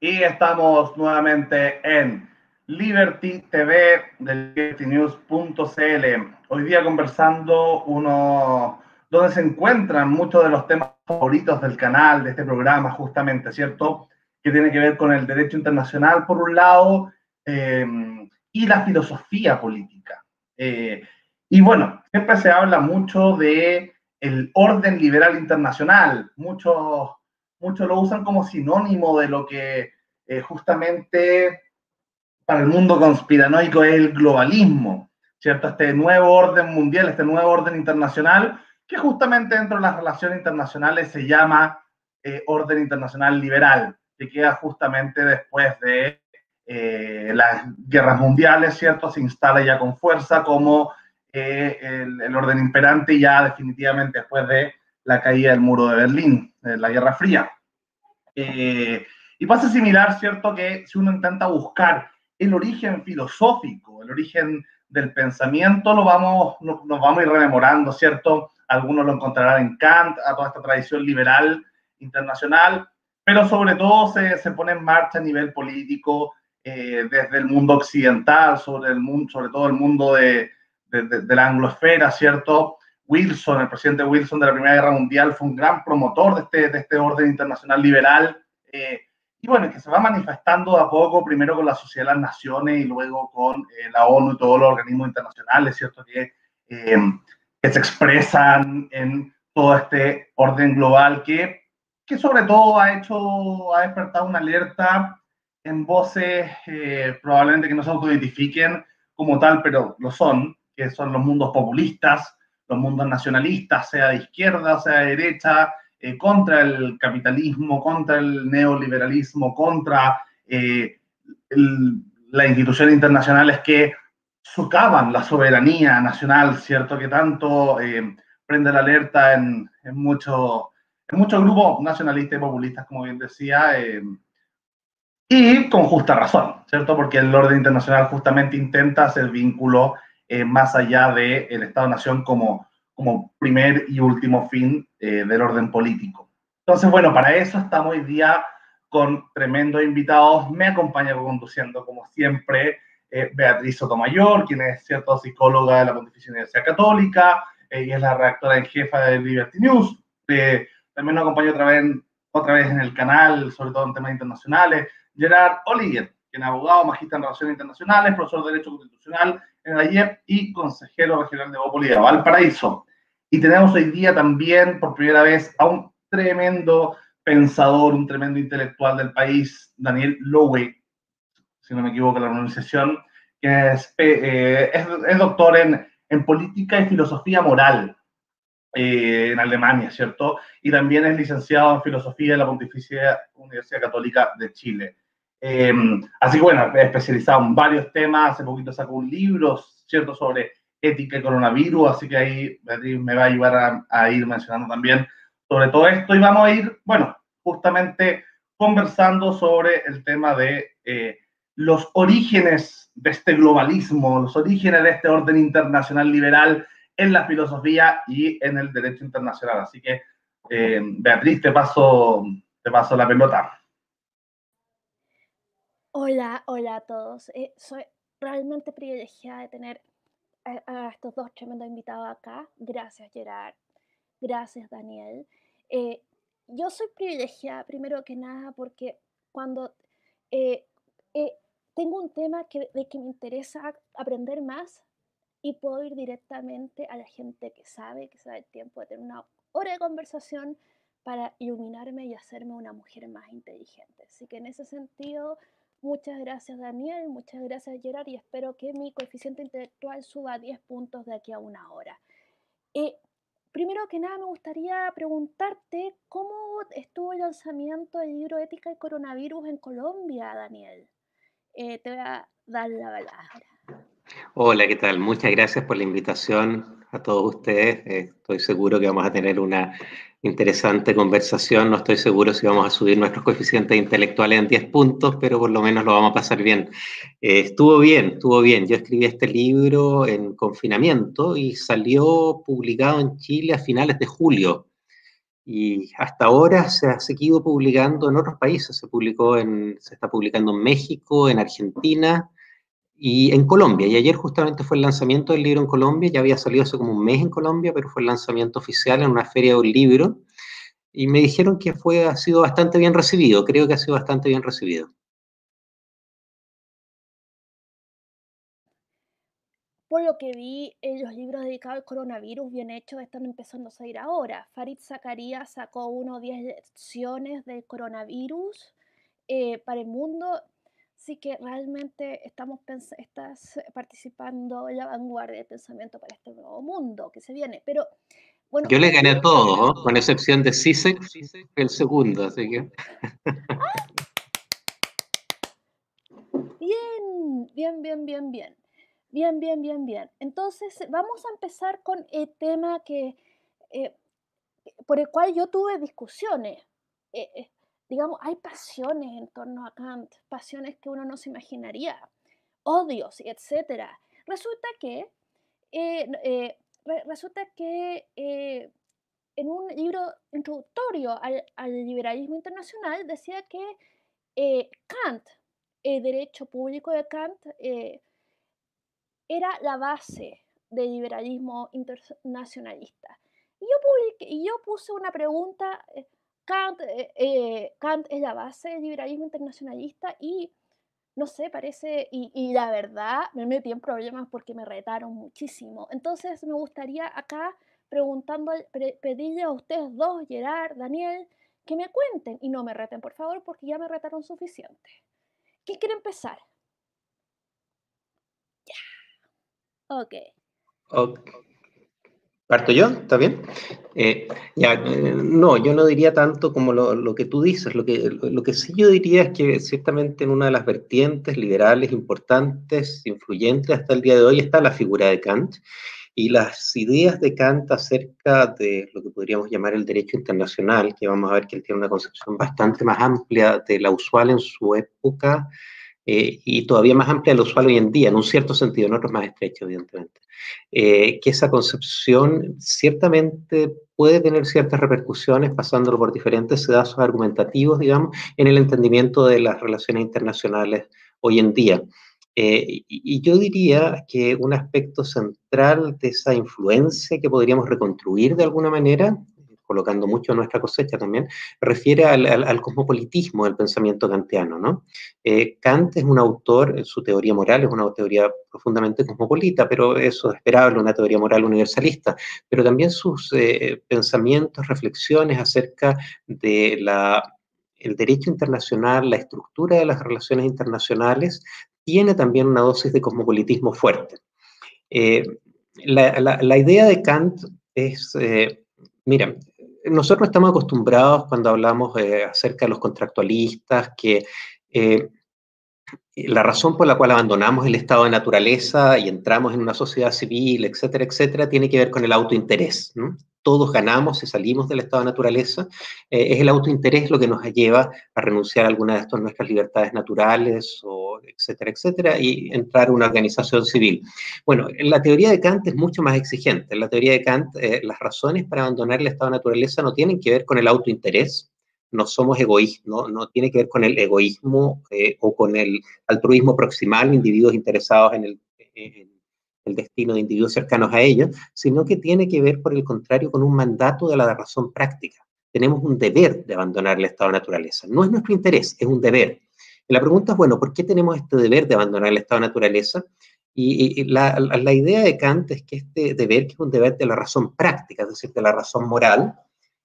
y estamos nuevamente en Liberty TV del libertynews.cl. Hoy día conversando uno donde se encuentran muchos de los temas favoritos del canal, de este programa, justamente, ¿cierto? Que tiene que ver con el derecho internacional, por un lado, eh, y la filosofía política. Eh, y bueno, siempre se habla mucho de el orden liberal internacional. Muchos, muchos lo usan como sinónimo de lo que eh, justamente para el mundo conspiranoico es el globalismo, ¿cierto? Este nuevo orden mundial, este nuevo orden internacional, que justamente dentro de las relaciones internacionales se llama eh, orden internacional liberal, que queda justamente después de eh, las guerras mundiales, ¿cierto? Se instala ya con fuerza como el, orden imperante ya definitivamente después de la caída del muro de Berlín, la Guerra Fría. Eh, y pasa similar, ¿cierto? Que si uno intenta buscar el origen filosófico, el origen del pensamiento, lo vamos, nos, vamos a ir rememorando, ¿cierto? Algunos lo encontrarán en Kant, a toda esta tradición liberal internacional, pero sobre todo se, se pone en marcha a nivel político eh, desde el mundo occidental, sobre, el mundo, sobre todo el mundo de, de, la anglosfera, ¿cierto? Wilson, el presidente Wilson de la Primera Guerra Mundial, fue un gran promotor de este, de este orden internacional liberal. Eh, y bueno, que se va manifestando de a poco, primero con la Sociedad de las Naciones y luego con eh, la ONU y todos los organismos internacionales, ¿cierto? Que, eh, que se expresan en todo este orden global que, que sobre todo ha hecho, ha despertado una alerta en voces probablemente que no se autoidentifiquen como tal, pero lo son, que son los mundos populistas, los mundos nacionalistas, sea de izquierda, sea de derecha, eh, contra el capitalismo, contra el neoliberalismo, contra eh, las instituciones internacionales que socavan la soberanía nacional, ¿cierto? Que tanto eh, prende la alerta en, en muchos en muchos grupos nacionalistas y populistas, como bien decía, y con justa razón, ¿cierto? Porque el orden internacional justamente intenta hacer vínculo eh, más allá del el Estado-Nación como, como primer y último fin eh, del orden político. Entonces, bueno, para eso estamos hoy día con tremendos invitados. Me acompaña conduciendo, como siempre, eh, Beatriz Sotomayor, quien es cierto psicóloga de la Pontificia Universidad Católica y es la redactora en jefa de Liberty News. también nos acompaña otra vez, otra vez en el canal, sobre todo en temas internacionales, Gerard Oliver, quien es abogado, magista en Relaciones Internacionales, profesor de Derecho Constitucional en ayer y consejero regional de Bópoli de Valparaíso. Y tenemos hoy día también, por primera vez, a un tremendo pensador, un tremendo intelectual del país, Daniel Lowe, si no me equivoco la pronunciación, que es, eh, es, doctor en, en, política y filosofía moral eh, en Alemania, ¿cierto? Y también es licenciado en filosofía de la Pontificia Universidad Católica de Chile. Em, así que bueno, he especializado en varios temas. Hace poquito sacó un libro, ¿cierto?, sobre ética y coronavirus. Así que ahí me va a ayudar a, ir mencionando también sobre todo esto. Y vamos a ir, bueno, justamente conversando sobre el tema de eh, los orígenes de este globalismo, los orígenes de este orden internacional liberal en la filosofía y en el derecho internacional. Así que, eh, Beatriz, te paso, te paso la pelota. Hola, hola a todos. Eh, soy realmente privilegiada de tener a, estos dos tremendos invitados acá. Gracias, Gerard. Gracias, Daniel. Eh, yo soy privilegiada, primero que nada, porque cuando eh, tengo un tema que, de que me interesa aprender más y puedo ir directamente a la gente que sabe, que sabe el tiempo de tener una hora de conversación para iluminarme y hacerme una mujer más inteligente. Así que en ese sentido Muchas gracias Daniel, muchas gracias Gerard y espero que mi coeficiente intelectual suba a 10 puntos de aquí a una hora. Eh, primero que nada me gustaría preguntarte cómo estuvo el lanzamiento del libro Ética y Coronavirus en Colombia, Daniel. Eh, te voy a dar la palabra. Hola, ¿qué tal? Muchas gracias por la invitación a todos ustedes. Eh, estoy seguro que vamos a tener una interesante conversación. No estoy seguro si vamos a subir nuestros coeficientes intelectuales en 10 puntos, pero por lo menos lo vamos a pasar bien. Eh, estuvo bien, estuvo bien. Yo escribí este libro en confinamiento y salió publicado en Chile a finales de julio. y hasta ahora se ha seguido publicando en otros países, se, publicó en, se está publicando en México, en Argentina y en Colombia. Y ayer justamente fue el lanzamiento del libro en Colombia, ya había salido hace como un mes en Colombia, pero fue el lanzamiento oficial en una feria de un libro y me dijeron que fue, ha sido bastante bien recibido, creo que ha sido bastante bien recibido. Por lo que vi, eh, los libros dedicados al coronavirus bien hechos están empezando a salir ahora. Farid Zakaria sacó uno 10 lecciones del coronavirus eh, para el mundo. Así que realmente estamos estás participando en la vanguardia del pensamiento para este nuevo mundo que se viene. Pero bueno, yo le gané a todos, con excepción de Sisek, el segundo, así que. Bien, bien, bien, bien, bien. Bien, bien, bien, bien. Entonces, vamos a empezar con el tema que, eh, por el cual yo tuve discusiones. Eh, eh, digamos, hay pasiones en torno a Kant, pasiones que uno no se imaginaría, odios, etc. Resulta que, resulta que en un libro introductorio al, liberalismo internacional decía que Kant, el derecho público de Kant, era la base del liberalismo internacionalista. Y yo, y yo puse una pregunta, eh, Kant, eh, eh, Kant, es la base del liberalismo internacionalista y no sé, parece, y, la verdad me metí en problemas porque me retaron muchísimo. Entonces me gustaría acá preguntando, pedirle a ustedes dos, Gerard, Daniel, que me cuenten y no me reten, por favor, porque ya me retaron suficiente. ¿Quién quiere empezar? Ok. ¿Parto yo? ¿Está bien? Eh, ya, eh, no, yo no diría tanto como lo, que tú dices. Lo que, lo que sí yo diría es que ciertamente en una de las vertientes liberales importantes, influyentes hasta el día de hoy, está la figura de Kant. Y las ideas de Kant acerca de lo que podríamos llamar el derecho internacional, que vamos a ver que él tiene una concepción bastante más amplia de la usual en su época, eh, y todavía más amplia de lo usual hoy en día, en un cierto sentido, en otros más estrechos, evidentemente. Eh, que esa concepción ciertamente puede tener ciertas repercusiones pasándolo por diferentes sedazos argumentativos, digamos, en el entendimiento de las relaciones internacionales hoy en día. Eh, y yo diría que un aspecto central de esa influencia que podríamos reconstruir de alguna manera colocando mucho nuestra cosecha también, refiere al, cosmopolitismo del pensamiento kantiano. ¿no? Eh, Kant es un autor, su teoría moral es una teoría profundamente cosmopolita, pero eso es esperable, una teoría moral universalista, pero también sus eh, pensamientos, reflexiones acerca de la el derecho internacional, la estructura de las relaciones internacionales, tiene también una dosis de cosmopolitismo fuerte. Eh, la, idea de Kant es, mira, nosotros estamos acostumbrados cuando hablamos eh, acerca de los contractualistas que eh, la razón por la cual abandonamos el estado de naturaleza y entramos en una sociedad civil, etcétera, etcétera, tiene que ver con el autointerés. Todos ganamos si salimos del estado de naturaleza. Eh, es el autointerés lo que nos lleva a renunciar a alguna de estas nuestras libertades naturales, o etcétera, etcétera, y entrar a una organización civil. Bueno, la teoría de Kant es mucho más exigente. En la teoría de Kant, eh, las razones para abandonar el estado de naturaleza no tienen que ver con el autointerés, no somos egoístas, no, tiene que ver con el egoísmo eh, o con el altruismo proximal, individuos interesados en el, el, destino de individuos cercanos a ellos, sino que tiene que ver, por el contrario, con un mandato de la razón práctica. Tenemos un deber de abandonar el estado de naturaleza. No es nuestro interés, es un deber. La pregunta es, bueno, ¿por qué tenemos este deber de abandonar el estado de naturaleza? Y, la, idea de Kant es que este deber, que es un deber de la razón práctica, es decir, de la razón moral,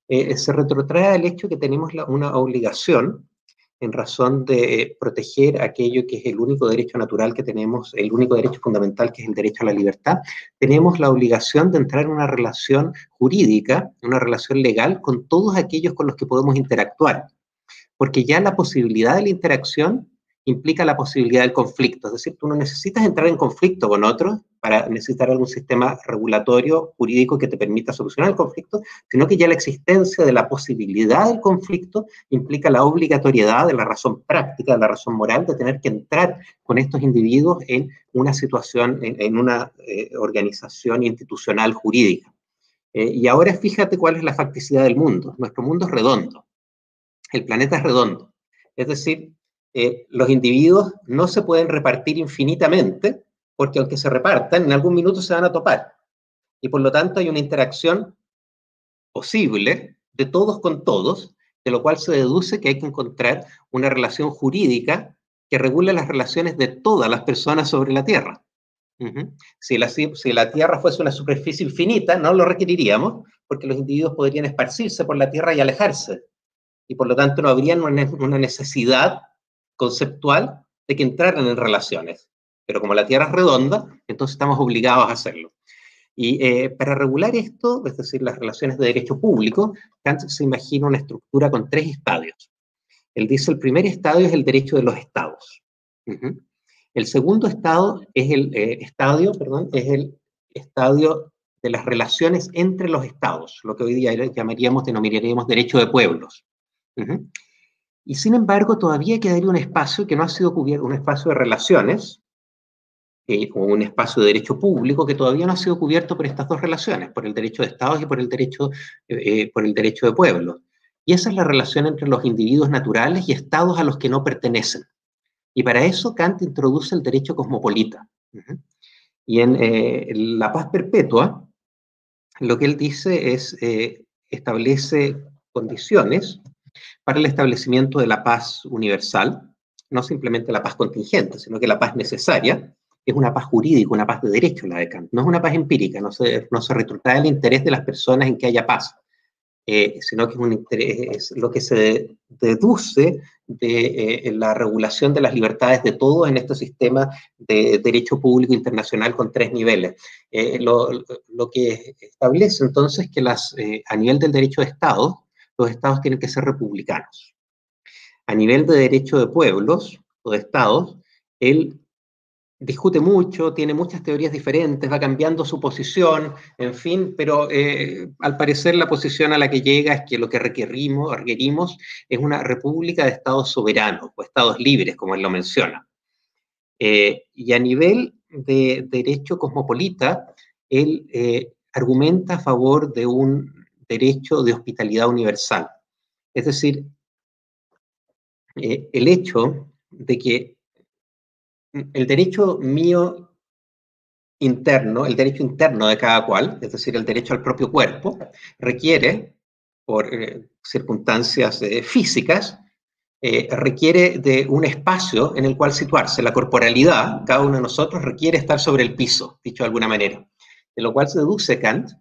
eh, se retrotrae al hecho que tenemos una obligación en razón de proteger aquello que es el único derecho natural que tenemos, el único derecho fundamental que es el derecho a la libertad, tenemos la obligación de entrar en una relación jurídica, una relación legal con todos aquellos con los que podemos interactuar, porque ya la posibilidad de la interacción implica la posibilidad del conflicto. Es decir, tú no necesitas entrar en conflicto con otros para necesitar algún sistema regulatorio jurídico que te permita solucionar el conflicto, sino que ya la existencia de la posibilidad del conflicto implica la obligatoriedad de la razón práctica, de la razón moral, de tener que entrar con estos individuos en una situación, en, una eh, organización institucional jurídica. y ahora fíjate cuál es la facticidad del mundo. Nuestro mundo es redondo. El planeta es redondo. Es decir, los individuos no se pueden repartir infinitamente porque aunque se repartan, en algún minuto se van a topar. Y por lo tanto hay una interacción posible de todos con todos, de lo cual se deduce que hay que encontrar una relación jurídica que regule las relaciones de todas las personas sobre la Tierra. si, la, si la Tierra fuese una superficie infinita, no lo requeriríamos, porque los individuos podrían esparcirse por la Tierra y alejarse. Y por lo tanto no habría una necesidad conceptual de que entraran en relaciones. Pero como la Tierra es redonda, entonces estamos obligados a hacerlo. Y eh, para regular esto, es decir, las relaciones de derecho público, Kant se imagina una estructura con tres estadios. Él dice el primer estadio es el derecho de los estados. El segundo estado es el eh, estadio, perdón, es el estadio de las relaciones entre los estados, lo que hoy día llamaríamos, denominaríamos derecho de pueblos. Y sin embargo, todavía quedaría un espacio que no ha sido cubierto, un espacio de relaciones, eh, un espacio de derecho público que todavía no ha sido cubierto por estas dos relaciones, por el derecho de estados y por el derecho, eh, por el derecho de pueblos. Y esa es la relación entre los individuos naturales y estados a los que no pertenecen. Y para eso Kant introduce el derecho cosmopolita. Y en eh, La paz perpetua, lo que él dice es, establece condiciones para el establecimiento de la paz universal, no simplemente la paz contingente, sino que la paz necesaria, es una paz jurídica, una paz de derecho la de Kant, no es una paz empírica, no se, no se retrotrae el interés de las personas en que haya paz, eh, sino que es, un interés, lo que se deduce de eh, la regulación de las libertades de todos en este sistema de derecho público internacional con tres niveles. Eh, lo, lo, que establece entonces que las, a nivel del derecho de Estado, los estados tienen que ser republicanos. A nivel de derecho de pueblos o de estados, él discute mucho, tiene muchas teorías diferentes, va cambiando su posición, en fin, pero eh, al parecer la posición a la que llega es que lo que requerimos, requerimos es una república de estados soberanos o estados libres, como él lo menciona. Eh, y a nivel de derecho cosmopolita, él eh, argumenta a favor de un derecho de hospitalidad universal. Es decir, el hecho de que el derecho mío interno, el derecho interno de cada cual, es decir, el derecho al propio cuerpo, requiere, por eh, circunstancias eh, físicas, eh, requiere de un espacio en el cual situarse. La corporalidad, cada uno de nosotros, requiere estar sobre el piso, dicho de alguna manera. De lo cual se deduce Kant,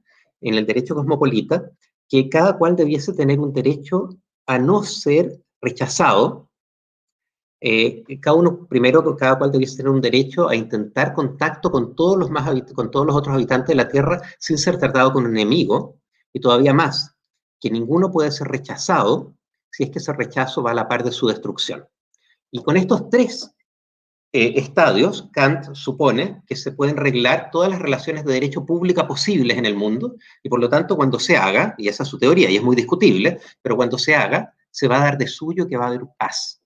en el derecho cosmopolita, que cada cual debiese tener un derecho a no ser rechazado eh, cada uno, primero, cada cual debiese tener un derecho a intentar contacto con todos los, más con todos los otros habitantes de la Tierra sin ser tratado como un enemigo, y todavía más, que ninguno puede ser rechazado si es que ese rechazo va a la par de su destrucción. Y con estos tres eh, estadios, Kant supone que se pueden reglar todas las relaciones de derecho pública posibles en el mundo, y por lo tanto, cuando se haga, y esa es su teoría, y es muy discutible, pero cuando se haga, se va a dar de suyo que va a haber paz.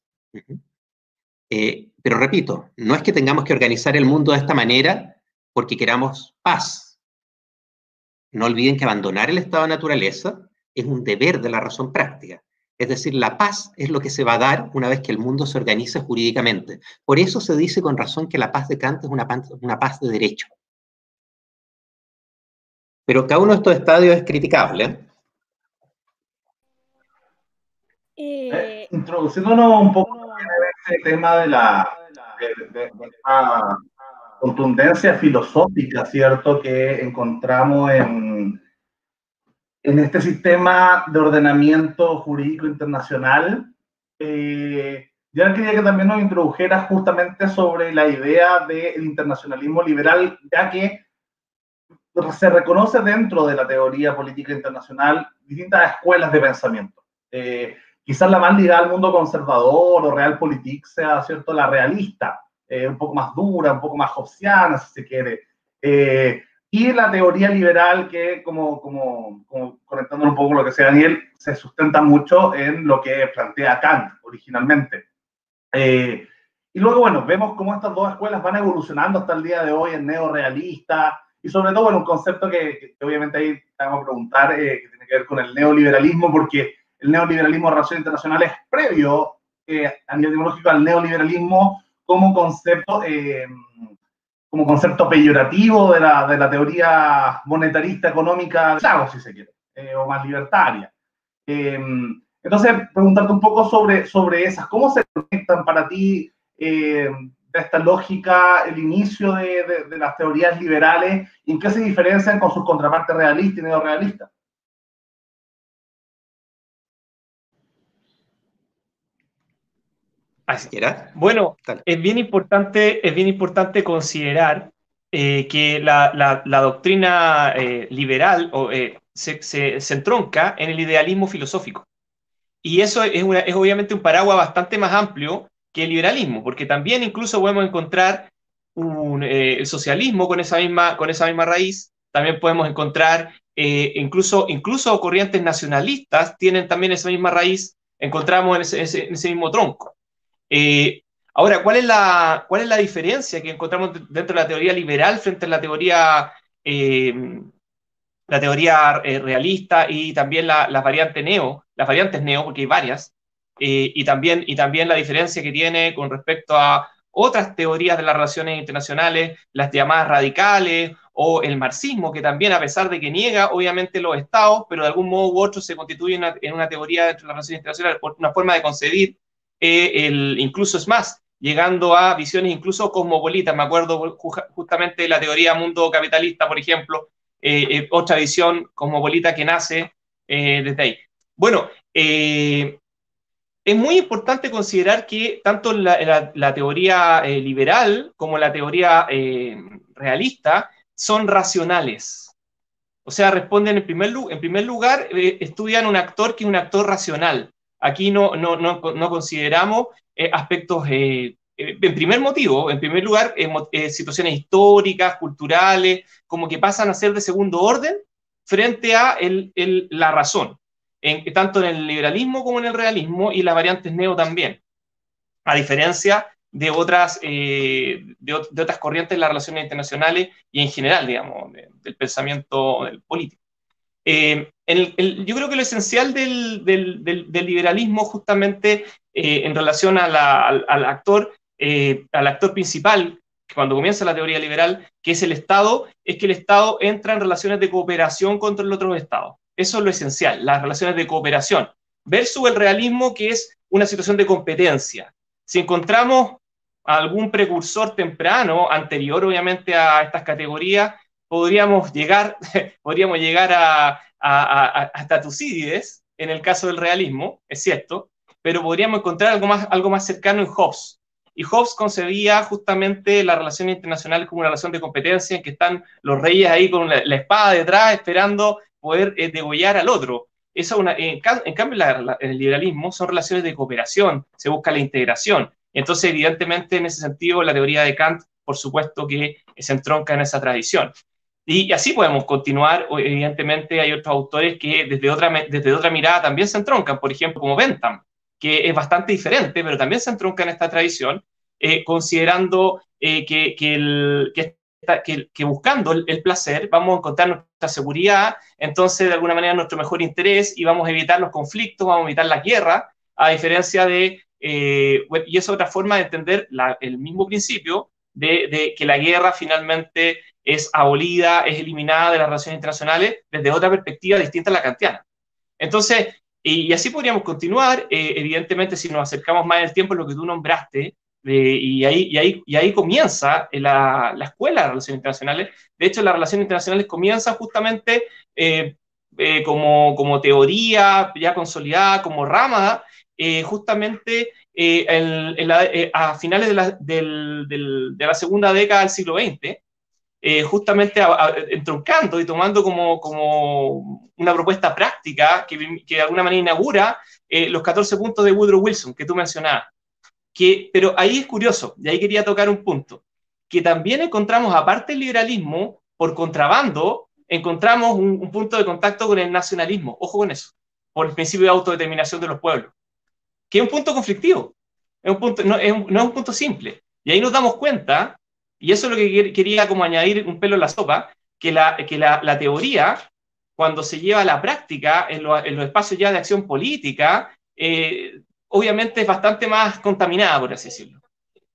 Eh, pero repito, no es que tengamos que organizar el mundo de esta manera porque queramos paz. No olviden que abandonar el estado de naturaleza es un deber de la razón práctica. Es decir, la paz es lo que se va a dar una vez que el mundo se organice jurídicamente. Por eso se dice con razón que la paz de Kant es una paz, una paz de derecho. Pero cada uno de estos estadios es criticable. Eh, introduciéndonos un poco en este tema de la, de, contundencia filosófica, ¿cierto?, que encontramos en, en este sistema de ordenamiento jurídico internacional. Eh, yo quería que también nos introdujera justamente sobre la idea del internacionalismo liberal, ya que se reconoce dentro de la teoría política internacional distintas escuelas de pensamiento. Eh, quizás la más ligada al mundo conservador o realpolitik sea, ¿cierto?, la realista, eh, un poco más dura, un poco más hobbesiana, si se quiere. Eh, y la teoría liberal que, como, como, como conectando un poco lo que sea Daniel, se sustenta mucho en lo que plantea Kant originalmente. Eh, y luego, bueno, vemos cómo estas dos escuelas van evolucionando hasta el día de hoy en neorealista, y sobre todo, bueno, un concepto que, obviamente ahí vamos a preguntar, eh, que tiene que ver con el neoliberalismo, porque el neoliberalismo de relaciones internacionales es previo eh, a nivel ideológico al neoliberalismo como concepto, eh, como concepto peyorativo de la, de la, teoría monetarista económica, claro, si se quiere, o más libertaria. entonces, preguntarte un poco sobre, sobre esas, ¿cómo se conectan para ti esta lógica, el inicio de, de, las teorías liberales y en qué se diferencian con sus contrapartes realistas y neorealistas. Así era. Bueno, es bien importante, es bien importante considerar eh, que la, la, doctrina eh, liberal o, eh, se, se, se, entronca en el idealismo filosófico. Y eso es, una, es obviamente un paraguas bastante más amplio que el liberalismo, porque también incluso podemos encontrar un, eh, el socialismo con esa, misma, con esa misma raíz, también podemos encontrar eh, incluso, incluso corrientes nacionalistas tienen también esa misma raíz, encontramos en ese, ese, mismo tronco. Eh, ahora, ¿cuál es, la, ¿cuál es la diferencia que encontramos dentro de la teoría liberal frente a la teoría, la teoría realista y también las la variantes neo, las variantes neo, porque hay varias? y, también, y también la diferencia que tiene con respecto a otras teorías de las relaciones internacionales, las llamadas radicales o el marxismo, que también a pesar de que niega obviamente los estados, pero de algún modo u otro se constituye en una teoría de las relaciones internacionales, una forma de concebir, eh, incluso es más, llegando a visiones incluso cosmopolitas. Me acuerdo justamente de la teoría mundo capitalista, por ejemplo, eh, eh, otra visión cosmopolita que nace desde ahí. Bueno, es muy importante considerar que tanto la, teoría eh, liberal como la teoría eh, realista son racionales. O sea, responden en primer, en primer lugar, eh, estudian un actor que es un actor racional. Aquí no, no, no, no consideramos aspectos, en primer motivo, en primer lugar, situaciones históricas, culturales, como que pasan a ser de segundo orden frente a la razón tanto en el liberalismo como en el realismo y las variantes neo también, a diferencia de otras, eh, de, de las relaciones internacionales y en general, digamos, del pensamiento político. Eh, yo creo que lo esencial del, del, liberalismo justamente eh, en relación al, al, actor, al actor principal, cuando comienza la teoría liberal, que es el Estado, es que el Estado entra en relaciones de cooperación contra el otro Estado. Eso es lo esencial, las relaciones de cooperación, versus el realismo que es una situación de competencia. Si encontramos algún precursor temprano, anterior obviamente a estas categorías, podríamos llegar, podríamos llegar a, hasta Tucídides, en el caso del realismo, es cierto, pero podríamos encontrar algo más, algo más cercano en Hobbes. Y Hobbes concebía justamente las relaciones internacionales como una relación de competencia en que están los reyes ahí con la, la espada detrás esperando poder eh, degollar al otro. Eso una, en, cambio, el liberalismo son relaciones de cooperación, se busca la integración. Entonces, evidentemente, en ese sentido, la teoría de Kant, por supuesto que se entronca en esa tradición. Y, así podemos continuar. Evidentemente, hay otros autores que desde otra, desde otra mirada también se entroncan, por ejemplo, como Bentham, que es bastante diferente, pero también se entronca en esta tradición, eh, considerando eh, que, que, el, que que, buscando el, placer vamos a encontrar nuestra seguridad, entonces de alguna manera nuestro mejor interés y vamos a evitar los conflictos, vamos a evitar la guerra, a diferencia de, eh, y es otra forma de entender el mismo principio de, que la guerra finalmente es abolida, es eliminada de las relaciones internacionales desde otra perspectiva distinta a la kantiana. Entonces, y, así podríamos continuar, eh, evidentemente si nos acercamos más en el tiempo, lo que tú nombraste, y, ahí, y, ahí, y ahí comienza la, la, escuela de relaciones internacionales. De hecho, las relaciones internacionales comienzan justamente eh, eh, como, como, teoría ya consolidada, como rama, eh, justamente a finales de la, de la, segunda década del siglo XX, justamente entroncando y tomando como, como una propuesta práctica que, que, de alguna manera inaugura los 14 puntos de Woodrow Wilson que tú mencionabas pero ahí es curioso, y ahí quería tocar un punto, que también encontramos, aparte del liberalismo, por contrabando, encontramos un, punto de contacto con el nacionalismo, ojo con eso, por el principio de autodeterminación de los pueblos, que es un punto conflictivo, es un punto, no, es un, no es un punto simple. Y ahí nos damos cuenta, y eso es lo que quería como añadir un pelo en la sopa, que la, que la, teoría, cuando se lleva a la práctica en, en los espacios ya de acción política, eh, obviamente es bastante más contaminada, por así decirlo.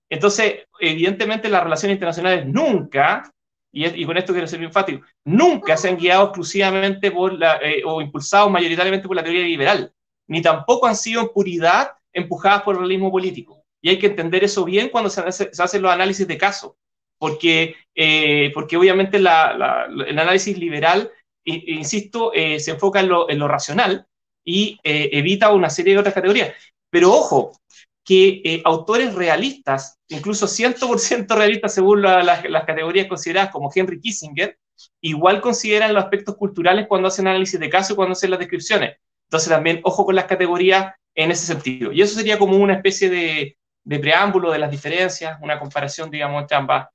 Entonces, evidentemente las relaciones internacionales nunca, y, con esto quiero ser enfático, nunca se han guiado exclusivamente por eh, o impulsados mayoritariamente por la teoría liberal, ni tampoco han sido en puridad empujadas por el realismo político. Y hay que entender eso bien cuando se, hacen los análisis de caso, porque, eh, porque obviamente el análisis liberal, insisto, eh, se enfoca en lo, racional y evita una serie de otras categorías. Pero ojo, que eh, autores realistas, incluso 100% realistas según las categorías consideradas como Henry Kissinger, igual consideran los aspectos culturales cuando hacen análisis de caso y cuando hacen las descripciones. Entonces también ojo con las categorías en ese sentido. Y eso sería como una especie de, preámbulo de las diferencias, una comparación, digamos, entre ambas.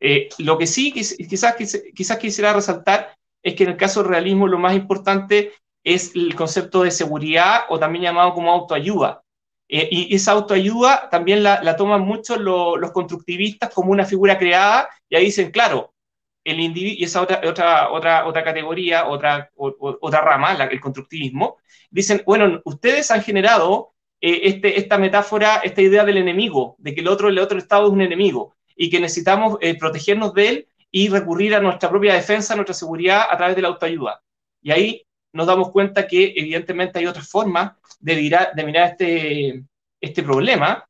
Eh, lo que sí quizás, quizás quisiera resaltar es que en el caso del realismo lo más importante es el concepto de seguridad o también llamado como autoayuda. Eh, y esa autoayuda también la, toman mucho los constructivistas como una figura creada y ahí dicen, claro, el individuo, y esa otra, otra, otra, otra categoría, otra, otra rama, el constructivismo, dicen, bueno, ustedes han generado eh, este, esta metáfora, esta idea del enemigo, de que el otro, el otro Estado es un enemigo y que necesitamos eh, protegernos de él y recurrir a nuestra propia defensa, a nuestra seguridad a través de la autoayuda. Y ahí nos damos cuenta que evidentemente hay otras formas de mirar, de mirar este, este problema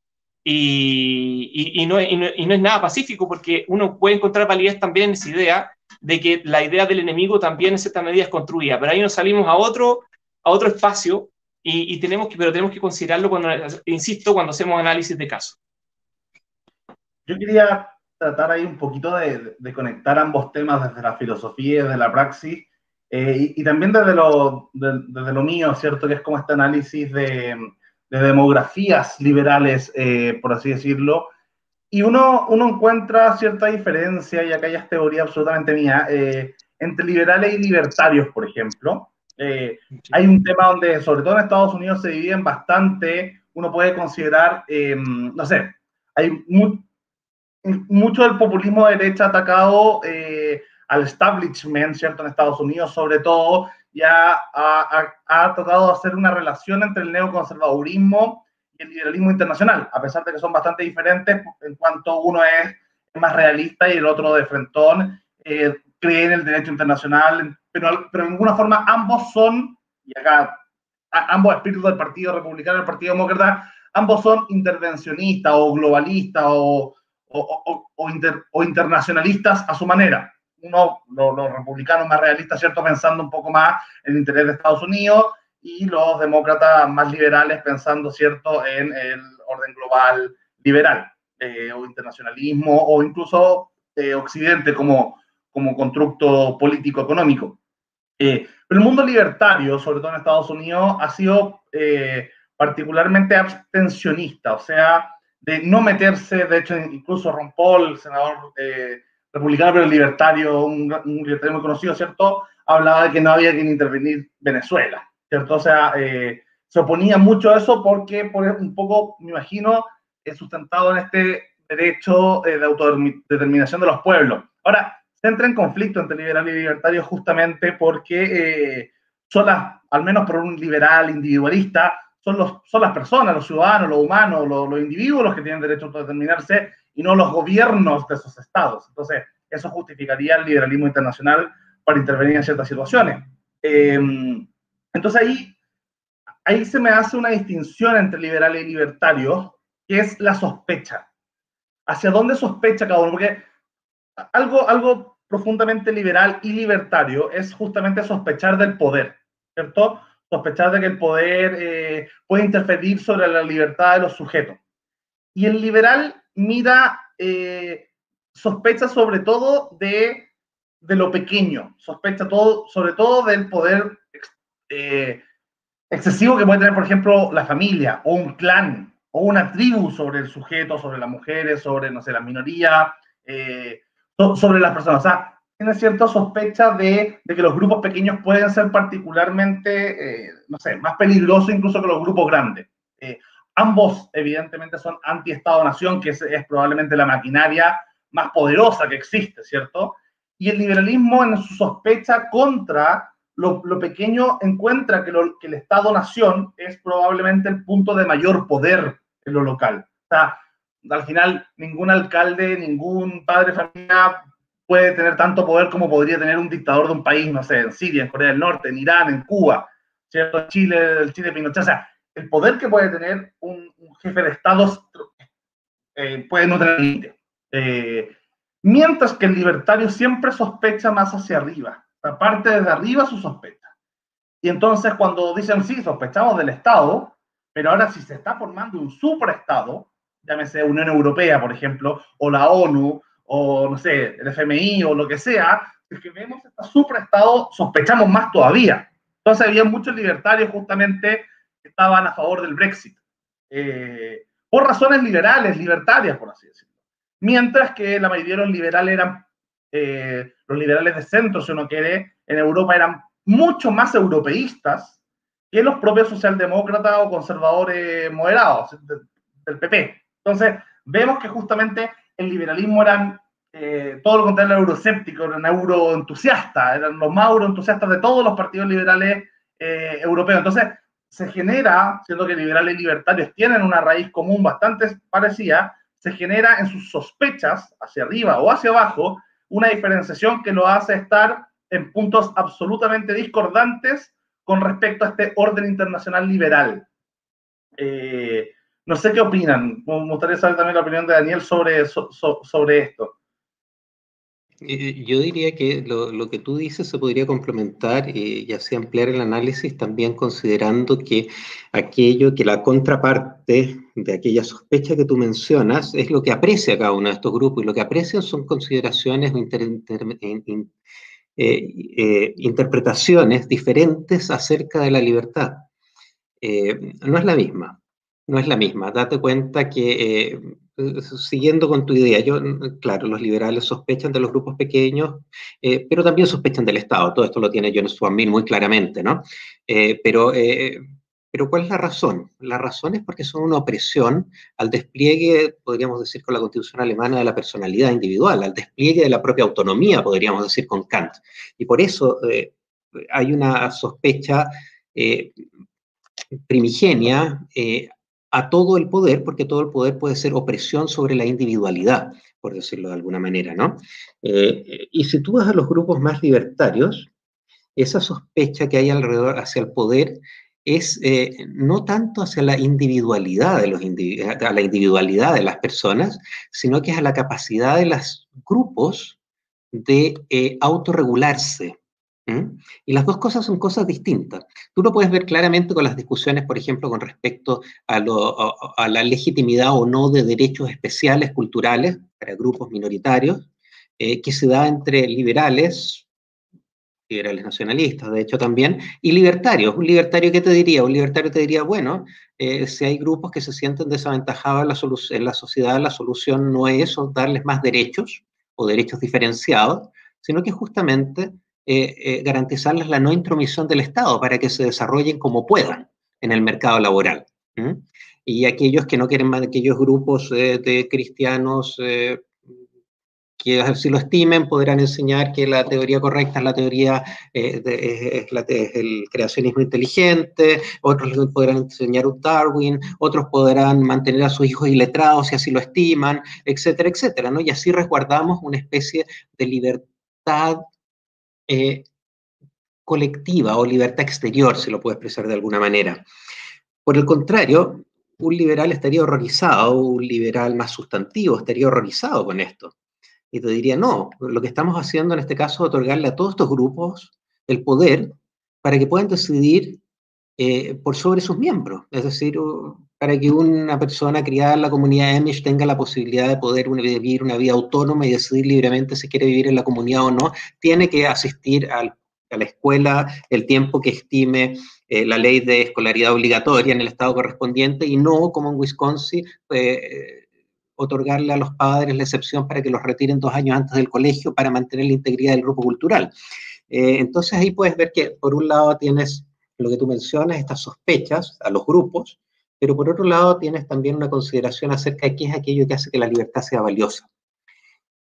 y, y, no, y, no, es nada pacífico porque uno puede encontrar validez también en esa idea de que la idea del enemigo también en cierta medida es construida, pero ahí nos salimos a otro, a otro espacio y, tenemos que, pero tenemos que considerarlo cuando, insisto, cuando hacemos análisis de caso. Yo quería tratar ahí un poquito de, de conectar ambos temas desde la filosofía y desde la praxis eh, y, también desde lo, desde lo mío, ¿cierto? Que es como este análisis de, de demografías liberales, eh, por así decirlo. Y uno, uno encuentra cierta diferencia, y acá ya es teoría absolutamente mía, eh, entre liberales y libertarios, por ejemplo. Hay un tema donde, sobre todo en Estados Unidos, se dividen bastante. Uno puede considerar, no sé, hay mucho del populismo de derecha atacado al establishment, ¿cierto? En Estados Unidos, sobre todo, ya ha, ha, tratado de hacer una relación entre el neoconservadurismo y el liberalismo internacional, a pesar de que son bastante diferentes en cuanto uno es más realista y el otro de frentón, eh, cree en el derecho internacional, pero, pero de alguna forma ambos son, y acá ambos espíritus del Partido Republicano y del Partido Demócrata, ambos son intervencionistas o globalistas o, o, o internacionalistas a su manera uno, los, republicanos más realistas, ¿cierto? Pensando un poco más en el interés de Estados Unidos y los demócratas más liberales pensando, ¿cierto?, en el orden global liberal eh, o internacionalismo o incluso eh, Occidente como, como constructo político-económico. Eh, pero el mundo libertario, sobre todo en Estados Unidos, ha sido particularmente abstencionista, o sea, de no meterse, de hecho, incluso Ron Paul, el senador republicano pero libertario, un, un, libertario muy conocido, ¿cierto? Hablaba de que no había que intervenir Venezuela, ¿cierto? O sea, eh, se oponía mucho a eso porque, por un poco, me imagino, es sustentado en este derecho eh, de autodeterminación de los pueblos. Ahora, se entra en conflicto entre liberal y libertario justamente porque eh, son al menos por un liberal individualista, son, los, son las personas, los ciudadanos, los humanos, los, los individuos los que tienen derecho a autodeterminarse y no los gobiernos de esos estados. Entonces, eso justificaría el liberalismo internacional para intervenir en ciertas situaciones. Em, entonces ahí, ahí se me hace una distinción entre liberal y libertario, que es la sospecha. ¿Hacia dónde sospecha cada uno? Porque algo, algo profundamente liberal y libertario es justamente sospechar del poder, ¿cierto? Sospechar de que el poder eh, puede interferir sobre la libertad de los sujetos. Y el liberal mira, eh, sospecha sobre todo de, de, lo pequeño, sospecha todo, sobre todo del poder eh, excesivo que puede tener, por ejemplo, la familia o un clan o una tribu sobre el sujeto, sobre las mujeres, sobre, no sé, la minoría, eh, sobre las personas. O sea, tiene cierta sospecha de, de, que los grupos pequeños pueden ser particularmente, no sé, más peligrosos incluso que los grupos grandes. Ambos, evidentemente, son anti-Estado-Nación, que es, probablemente la maquinaria más poderosa que existe, ¿cierto? y el liberalismo en su sospecha contra lo, pequeño encuentra que, que el Estado-nación es probablemente el punto de mayor poder en lo local. O sea, al final ningún alcalde, ningún padre de familia puede tener tanto poder como podría tener un dictador de un país, no sé, en Siria, en Corea del Norte, en Irán, en Cuba, ¿cierto? Chile, el Chile Pinochet. O sea, el poder que puede tener un, jefe de Estado eh, puede no tener límite. Eh, mientras que el libertario siempre sospecha más hacia arriba, aparte desde arriba su sospecha. Y entonces cuando dicen, sí, sospechamos del Estado, pero ahora si se está formando un superestado, llámese Unión Europea, por ejemplo, o la ONU, o no sé, el FMI o lo que sea, es que vemos este superestado, sospechamos más todavía. Entonces había muchos libertarios justamente que estaban a favor del Brexit, eh, por razones liberales, libertarias, por así decirlo. Mientras que la mayoría de los liberales eran, eh, los liberales de centro, si uno quiere, en Europa eran mucho más europeístas que los propios socialdemócratas o conservadores moderados del PP. Entonces, vemos que justamente el liberalismo eran eh, todo lo contrario al euroséptico, eran euroentusiastas, eran los más euroentusiastas de todos los partidos liberales eh, europeos. Entonces, se genera, siendo que liberales y libertarios tienen una raíz común bastante parecida, se genera en sus sospechas, hacia arriba o hacia abajo, una diferenciación que lo hace estar en puntos absolutamente discordantes con respecto a este orden internacional liberal. Eh, no sé qué opinan. Me gustaría saber también la opinión de Daniel sobre, sobre esto. Eh, yo diría que lo, que tú dices se podría complementar eh, y así ampliar el análisis también considerando que aquello que la contraparte de aquella sospecha que tú mencionas es lo que aprecia cada uno de estos grupos y lo que aprecian son consideraciones o eh, interpretaciones diferentes acerca de la libertad. no es la misma no es la misma. Date cuenta que, eh, siguiendo con tu idea, yo, claro, los liberales sospechan de los grupos pequeños, eh, pero también sospechan del Estado. Todo esto lo tiene John Mill muy claramente, ¿no? Eh, pero, pero ¿cuál es la razón? La razón es porque son una opresión al despliegue, podríamos decir con la constitución alemana, de la personalidad individual, al despliegue de la propia autonomía, podríamos decir con Kant. Y por eso hay una sospecha primigenia a todo el poder, porque todo el poder puede ser opresión sobre la individualidad, por decirlo de alguna manera, ¿no? Eh, y si tú vas a los grupos más libertarios, esa sospecha que hay alrededor hacia el poder es eh, no tanto hacia la individualidad de los a la individualidad de las personas, sino que es a la capacidad de los grupos de eh, autorregularse, y las dos cosas son cosas distintas. Tú lo puedes ver claramente con las discusiones, por ejemplo, con respecto a, la legitimidad o no de derechos especiales culturales para grupos minoritarios, eh, que se da entre liberales, liberales nacionalistas, de hecho también, y libertarios. Un libertario, ¿qué te diría? Un libertario te diría, bueno, eh, si hay grupos que se sienten desaventajados en la, en la sociedad, la solución no es darles más derechos o derechos diferenciados, sino que justamente eh, eh, garantizarles la no intromisión del Estado para que se desarrollen como puedan en el mercado laboral. Y aquellos que no quieren más, aquellos grupos eh, de cristianos que así lo estimen podrán enseñar que la teoría correcta es la teoría de, es, el creacionismo inteligente, otros podrán enseñar un Darwin, otros podrán mantener a sus hijos iletrados si así lo estiman, etcétera, etcétera, ¿no? Y así resguardamos una especie de libertad eh, colectiva o libertad exterior, se lo puede expresar de alguna manera. Por el contrario, un liberal estaría horrorizado, un liberal más sustantivo estaría horrorizado con esto. Y te diría, no, lo que estamos haciendo en este caso es otorgarle a todos estos grupos el poder para que puedan decidir eh, por sobre sus miembros. Es decir, para que una persona criada en la comunidad Amish tenga la posibilidad de poder vivir una vida autónoma y decidir libremente si quiere vivir en la comunidad o no, tiene que asistir a la escuela el tiempo que estime eh, la ley de escolaridad obligatoria en el estado correspondiente y no, como en Wisconsin, eh, otorgarle a los padres la excepción para que los retiren dos años antes del colegio para mantener la integridad del grupo cultural. Eh, entonces ahí puedes ver que por un lado tienes lo que tú mencionas, estas sospechas a los grupos, pero por otro lado tienes también una consideración acerca de qué es aquello que hace que la libertad sea valiosa.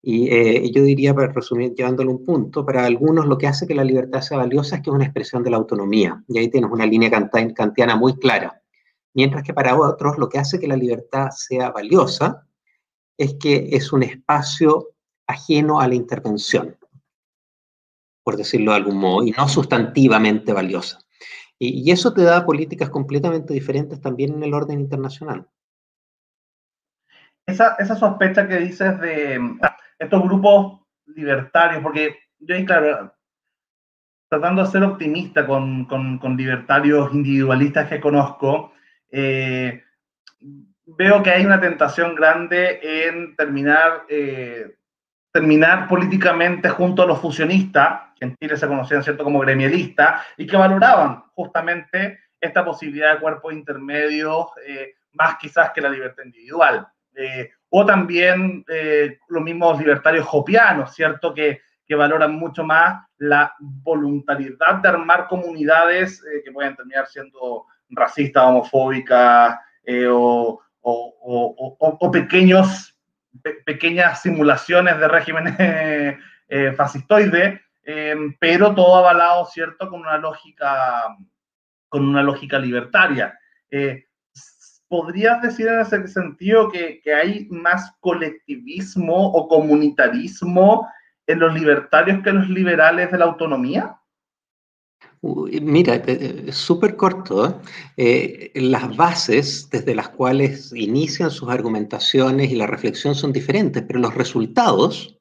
Y eh, yo diría, para resumir, llevándolo un punto, para algunos lo que hace que la libertad sea valiosa es que es una expresión de la autonomía. Y ahí tienes una línea kantiana muy clara. Mientras que para otros lo que hace que la libertad sea valiosa es que es un espacio ajeno a la intervención, por decirlo de algún modo, y no sustantivamente valiosa. Y, eso te da políticas completamente diferentes también en el orden internacional. Esa, esa sospecha que dices de estos grupos libertarios, porque yo ahí, claro, tratando de ser optimista con, con, libertarios individualistas que conozco, eh, veo que hay una tentación grande en terminar, eh, terminar políticamente junto a los fusionistas, que en Chile se conocían ¿cierto? como gremialistas, y que valoraban justamente esta posibilidad de cuerpos intermedios eh, más quizás que la libertad individual. Eh, o también los mismos libertarios jopianos, ¿cierto? Que, que, valoran mucho más la voluntariedad de armar comunidades que pueden terminar siendo racistas, homofóbicas o, o, pequeños, pequeñas simulaciones de regímenes eh, fascistoides, em, pero todo avalado, ¿cierto?, con una lógica, con una lógica libertaria. Eh, ¿Podrías decir en ese sentido que, que, hay más colectivismo o comunitarismo en los libertarios que en los liberales de la autonomía? Mira, eh, eh, súper corto. ¿eh? las bases desde las cuales inician sus argumentaciones y la reflexión son diferentes, pero los resultados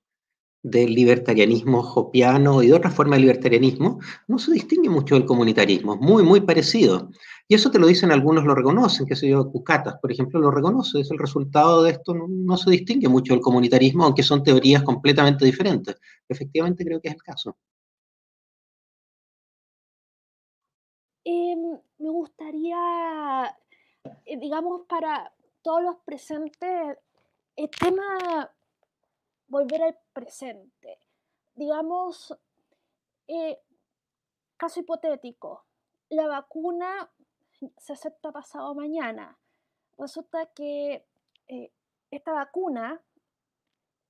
del libertarianismo jopiano y de otra forma de libertarianismo no se distingue mucho del comunitarismo, muy, muy parecido. Y eso te lo dicen algunos, lo reconocen, que se yo, Cucatas, por ejemplo, lo reconoce, es el resultado de esto, no, no se distingue mucho del comunitarismo, aunque son teorías completamente diferentes. Efectivamente creo que es el caso. Gustaría, eh, digamos, para todos los presentes, el tema volver al presente. Digamos, eh, caso hipotético, la vacuna se acepta pasado mañana. Resulta que eh, esta vacuna,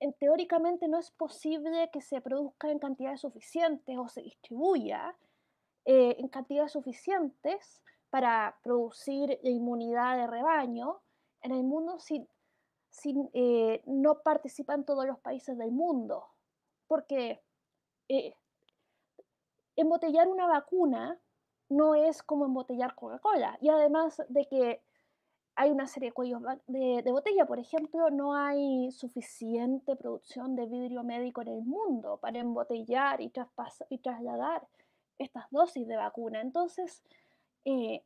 en, teóricamente no es posible que se produzca en cantidades suficientes o se distribuya, eh, en cantidades suficientes para producir inmunidad de rebaño en el mundo sin, eh, no participan todos los países del mundo. Porque eh, embotellar una vacuna no es como embotellar Coca-Cola. Y además de que hay una serie de cuellos de, de, botella, por ejemplo, no hay suficiente producción de vidrio médico en el mundo para embotellar y, y trasladar estas dosis de vacuna. Entonces, eh,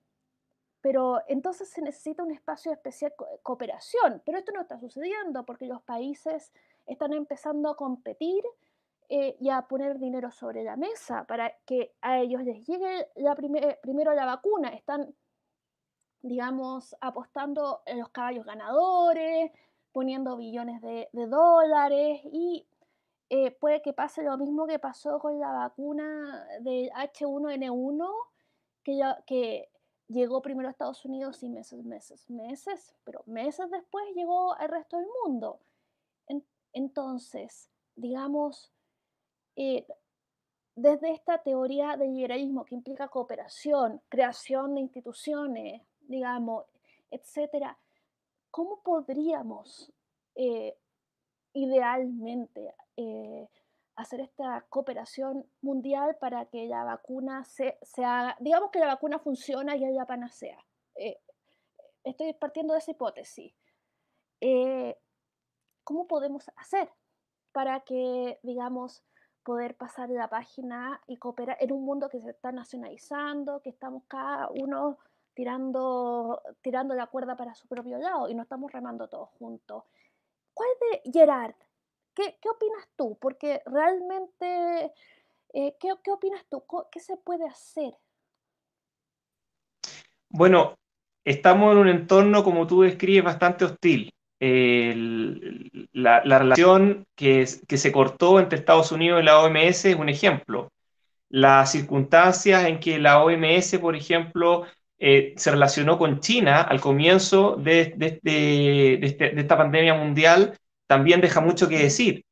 pero entonces se necesita un espacio de especial cooperación, pero esto no está sucediendo porque los países están empezando a competir eh, y a poner dinero sobre la mesa para que a ellos les llegue primero la vacuna. Están, digamos, apostando en los caballos ganadores, poniendo billones de, dólares y eh, puede que pase lo mismo que pasó con la vacuna del H1N1, que, llegó primero a Estados Unidos y meses, meses, meses, pero meses después llegó al resto del mundo. entonces, digamos, eh, desde esta teoría del liberalismo que implica cooperación, creación de instituciones, digamos, etcétera, ¿cómo podríamos eh, idealmente eh, hacer esta cooperación mundial para que la vacuna se, haga, digamos que la vacuna funciona y haya panacea. Eh, estoy partiendo de esa hipótesis. Eh, ¿Cómo podemos hacer para que, digamos, poder pasar la página y cooperar en un mundo que se está nacionalizando, que estamos cada uno tirando, tirando la cuerda para su propio lado y no estamos remando todos juntos? ¿Cuál de Gerard? ¿Qué, opinas tú? Porque realmente, eh, ¿qué, opinas tú? ¿Qué se puede hacer? Bueno, estamos en un entorno, como tú describes, bastante hostil. la, relación que, que, se cortó entre Estados Unidos y la OMS es un ejemplo. Las circunstancias en que la OMS, por ejemplo, eh, se relacionó con China al comienzo de, de, este, de, esta pandemia mundial también deja mucho que decir.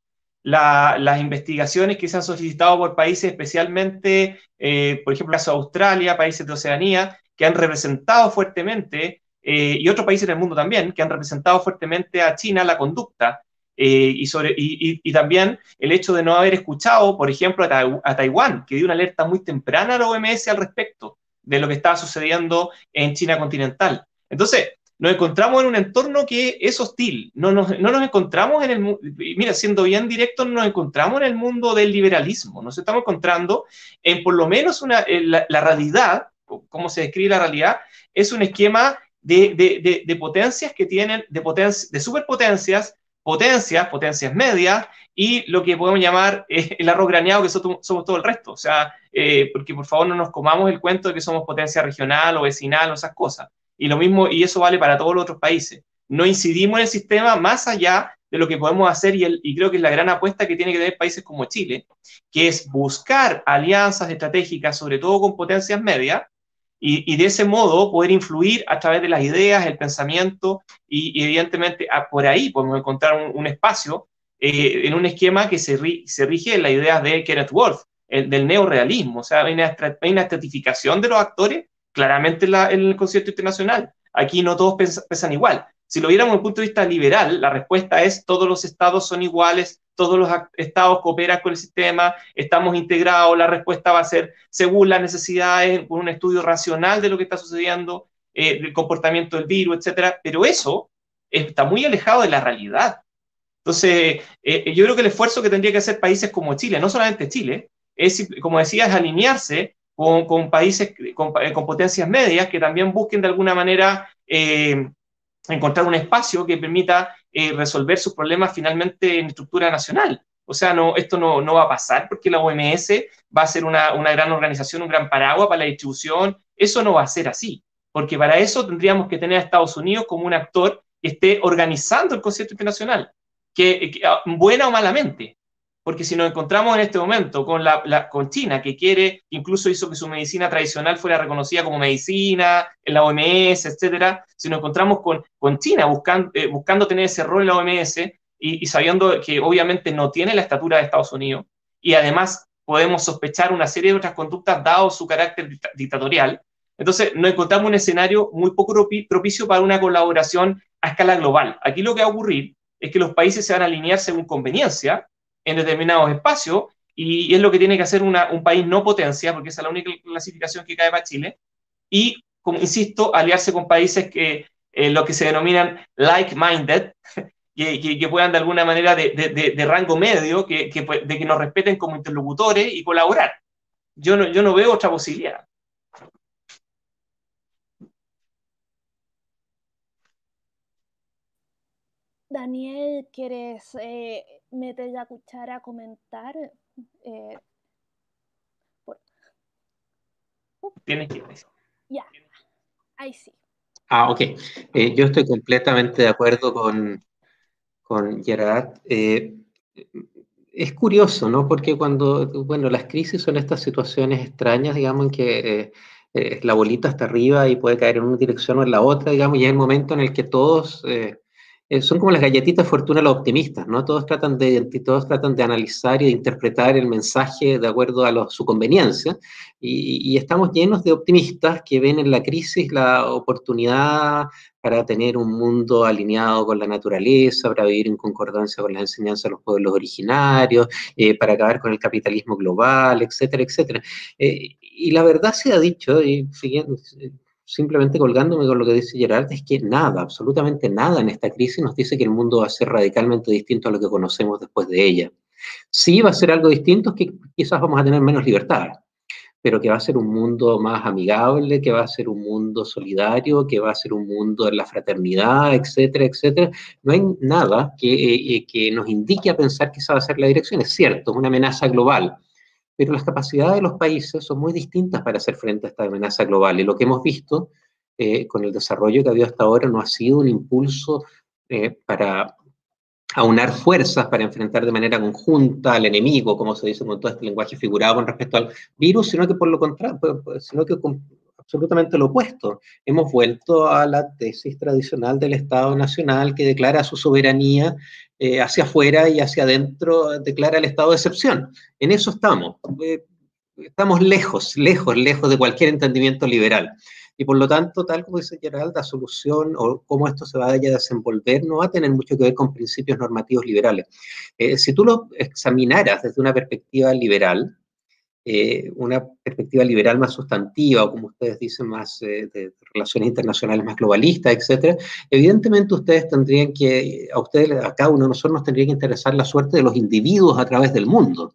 las investigaciones que se han solicitado por países, especialmente, eh, por ejemplo, caso Australia, países de Oceanía, que han representado fuertemente, eh, y otros países del mundo también, que han representado fuertemente a China la conducta. Eh, y, sobre, y, también el hecho de no haber escuchado, por ejemplo, a, a Taiwán, que dio una alerta muy temprana a la OMS al respecto de lo que estaba sucediendo en China continental. Entonces, nos encontramos en un entorno que es hostil. No nos, no nos encontramos en el, mira, siendo bien directo, nos encontramos en el mundo del liberalismo. Nos estamos encontrando en por lo menos una, la, realidad, cómo se describe la realidad, es un esquema de, de, de, potencias que tienen, de, de superpotencias, potencias, potencias medias, y lo que podemos llamar el arroz graneado, que somos, somos, todo el resto. O sea, eh, porque por favor no nos comamos el cuento de que somos potencia regional o vecinal o esas cosas. Y lo mismo, y eso vale para todos los otros países. No incidimos en el sistema más allá de lo que podemos hacer, y, el, y creo que es la gran apuesta que tiene que tener países como Chile, que es buscar alianzas estratégicas, sobre todo con potencias medias, y, y, de ese modo poder influir a través de las ideas, el pensamiento, y, evidentemente por ahí podemos encontrar un, espacio eh, en un esquema que se, se, rige en las ideas de Kenneth Wolf, el, del neorealismo, o sea, hay una, hay una estratificación de los actores claramente en, el concierto internacional. Aquí no todos pesan igual. Si lo viéramos desde el punto de vista liberal, la respuesta es todos los estados son iguales, todos los estados cooperan con el sistema, estamos integrados, la respuesta va a ser según las necesidades, con un estudio racional de lo que está sucediendo, eh, del comportamiento del virus, etcétera, pero eso está muy alejado de la realidad. Entonces, eh, yo creo que el esfuerzo que tendría que hacer países como Chile, no solamente Chile, es, como decía, alinearse con, países, eh, con, potencias medias que también busquen de alguna manera eh, encontrar un espacio que permita eh, resolver sus problemas finalmente en estructura nacional. O sea, no, esto no, no va a pasar porque la OMS va a ser una, una, gran organización, un gran paraguas para la distribución. Eso no va a ser así, porque para eso tendríamos que tener a Estados Unidos como un actor que esté organizando el concierto internacional, que, que ah, buena o malamente, porque si nos encontramos en este momento con, la, con China, que quiere, incluso hizo que su medicina tradicional fuera reconocida como medicina en la OMS, etcétera, si nos encontramos con, con China buscando, eh, buscando tener ese rol en la OMS y, sabiendo que obviamente no tiene la estatura de Estados Unidos, y además podemos sospechar una serie de otras conductas dado su carácter dictatorial, entonces nos encontramos un escenario muy poco propicio para una colaboración a escala global. Aquí lo que va a ocurrir es que los países se van a alinear según conveniencia, en determinados espacios, y, es lo que tiene que hacer un país no potencia, porque esa es la única clasificación que cae para Chile, y, como insisto, aliarse con países que eh, lo que se denominan like-minded, que, puedan de alguna manera de, de, rango medio, que, que, de que nos respeten como interlocutores y colaborar. Yo no, yo no veo otra posibilidad. Daniel, ¿quieres eh, meter la cuchara a comentar? Eh, Tienes que Ya, ahí sí. Ah, ok. Eh, yo estoy completamente de acuerdo con, con Gerard. es curioso, ¿no? Porque cuando, bueno, las crisis son estas situaciones extrañas, digamos, en que la bolita está arriba y puede caer en una dirección o en la otra, digamos, y hay el momento en el que todos eh, son como las galletitas fortuna los optimistas, ¿no? Todos tratan, de, todos tratan de analizar y de interpretar el mensaje de acuerdo a su conveniencia y, estamos llenos de optimistas que ven en la crisis la oportunidad para tener un mundo alineado con la naturaleza, para vivir en concordancia con las enseñanzas de los pueblos originarios, eh, para acabar con el capitalismo global, etcétera, etcétera. Eh, y la verdad se ha dicho, y siguiendo, simplemente colgándome con lo que dice Gerard, es que nada, absolutamente nada en esta crisis nos dice que el mundo va a ser radicalmente distinto a lo que conocemos después de ella. Sí va a ser algo distinto, que quizás vamos a tener menos libertad, pero que va a ser un mundo más amigable, que va a ser un mundo solidario, que va a ser un mundo de la fraternidad, etcétera, etcétera. No hay nada que, eh, que nos indique a pensar que esa va a ser la dirección. Es cierto, es una amenaza global, pero las capacidades de los países son muy distintas para hacer frente a esta amenaza global. Y lo que hemos visto eh, con el desarrollo que ha habido hasta ahora no ha sido un impulso eh, para aunar fuerzas para enfrentar de manera conjunta al enemigo, como se dice con todo este lenguaje figurado con respecto al virus, sino que por lo contrario, sino que absolutamente lo opuesto. Hemos vuelto a la tesis tradicional del Estado Nacional que declara su soberanía eh, hacia afuera y hacia adentro, declara el estado de excepción. En eso estamos. Eh, estamos lejos, lejos, lejos de cualquier entendimiento liberal. Y por lo tanto, tal como dice Gerald, la solución o cómo esto se vaya a desenvolver no va a tener mucho que ver con principios normativos liberales. Eh, si tú lo examinaras desde una perspectiva liberal, eh, una perspectiva liberal más sustantiva, o como ustedes dicen, más eh, de relaciones internacionales más globalistas, etcétera, evidentemente ustedes tendrían que, a ustedes, a cada uno de nosotros nos tendría que interesar la suerte de los individuos a través del mundo.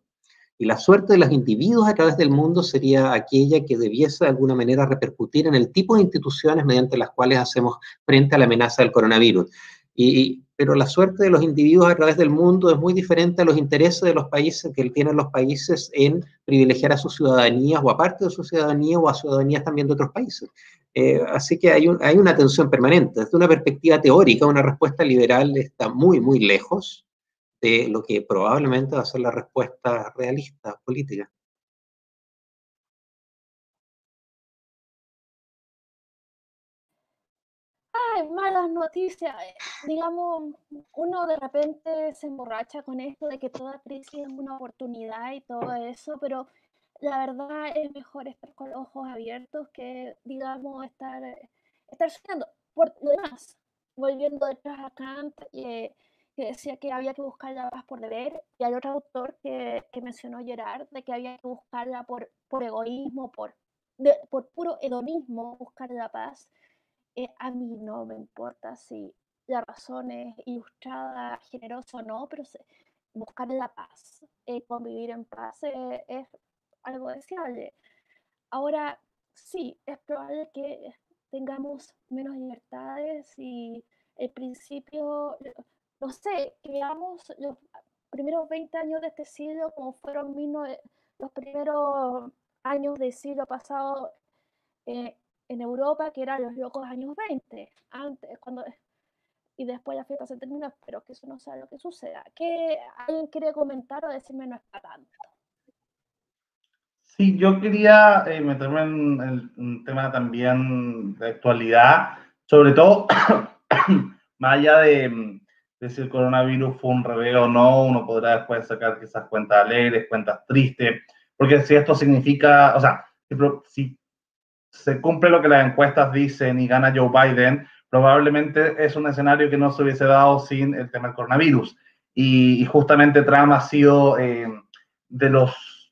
Y la suerte de los individuos a través del mundo sería aquella que debiese de alguna manera repercutir en el tipo de instituciones mediante las cuales hacemos frente a la amenaza del coronavirus. Y, pero la suerte de los individuos a través del mundo es muy diferente a los intereses de los países que tienen los países en privilegiar a sus ciudadanías o a parte de su ciudadanía o a ciudadanías también de otros países. Eh, así que hay, hay una tensión permanente. Desde una perspectiva teórica, una respuesta liberal está muy, muy lejos de lo que probablemente va a ser la respuesta realista política. Malas noticias. Eh, digamos, uno de repente se emborracha con esto de que toda crisis es una oportunidad y todo eso, pero la verdad es mejor estar con los ojos abiertos que, digamos, estar, estar soñando. Por lo demás, volviendo detrás a Kant, eh, que decía que había que buscar la paz por deber, y hay otro autor que, que mencionó Gerard, de que había que buscarla por, por egoísmo, por, por puro hedonismo, buscar la paz. Eh, a mí no me importa si la razón es ilustrada, generosa o no, pero buscar la paz, eh, convivir en paz eh, es algo deseable. Ahora, sí, es probable que tengamos menos libertades y el principio, no sé, que veamos los primeros 20 años de este siglo como fueron los primeros años del siglo pasado en Europa, que eran los locos años 20, antes, cuando y después la fiesta se termina, pero que eso no sea lo que suceda. ¿Qué alguien quiere comentar o decirme no es para tanto? Sí, yo quería eh, meterme en, un tema también de actualidad, sobre todo, más allá de, de, si el coronavirus fue un revés o no, uno podrá después sacar quizás cuentas alegres, cuentas tristes, porque si esto significa, o sea, si se cumple lo que las encuestas dicen y gana Joe Biden, probablemente es un escenario que no se hubiese dado sin el tema del coronavirus. Y, justamente Trump ha sido eh, de los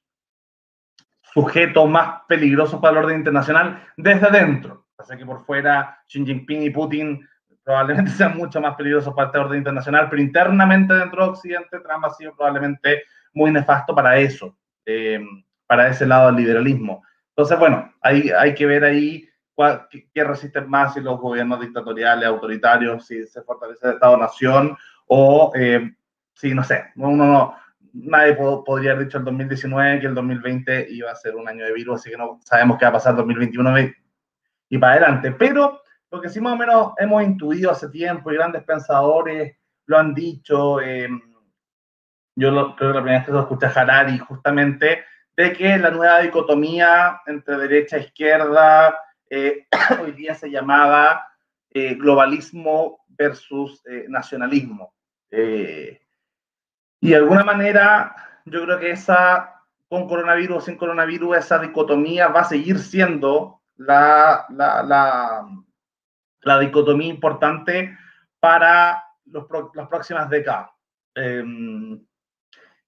sujetos más peligrosos para el orden internacional desde dentro. Así que por fuera Xi Jinping y Putin probablemente sean mucho más peligrosos para este orden internacional, pero internamente dentro de Occidente Trump ha sido probablemente muy nefasto para eso, eh, para ese lado del liberalismo. Entonces, bueno, hay, hay que ver ahí cuál, qué, resisten más, si los gobiernos dictatoriales, autoritarios, si se fortalece el Estado-Nación o eh, si, no sé, uno no, nadie podría haber dicho el 2019 que el 2020 iba a ser un año de virus, así que no sabemos qué va a pasar el 2021 y para adelante. Pero lo que sí más o menos hemos intuido hace tiempo y grandes pensadores lo han dicho, eh, yo lo, creo que la primera vez que lo escuché a Harari justamente de que la nueva dicotomía entre derecha e izquierda eh, hoy día se llamaba eh, globalismo versus eh, nacionalismo. y de alguna manera, yo creo que esa, con coronavirus o sin coronavirus, esa dicotomía va a seguir siendo la, la, la, la dicotomía importante para los, las próximas décadas.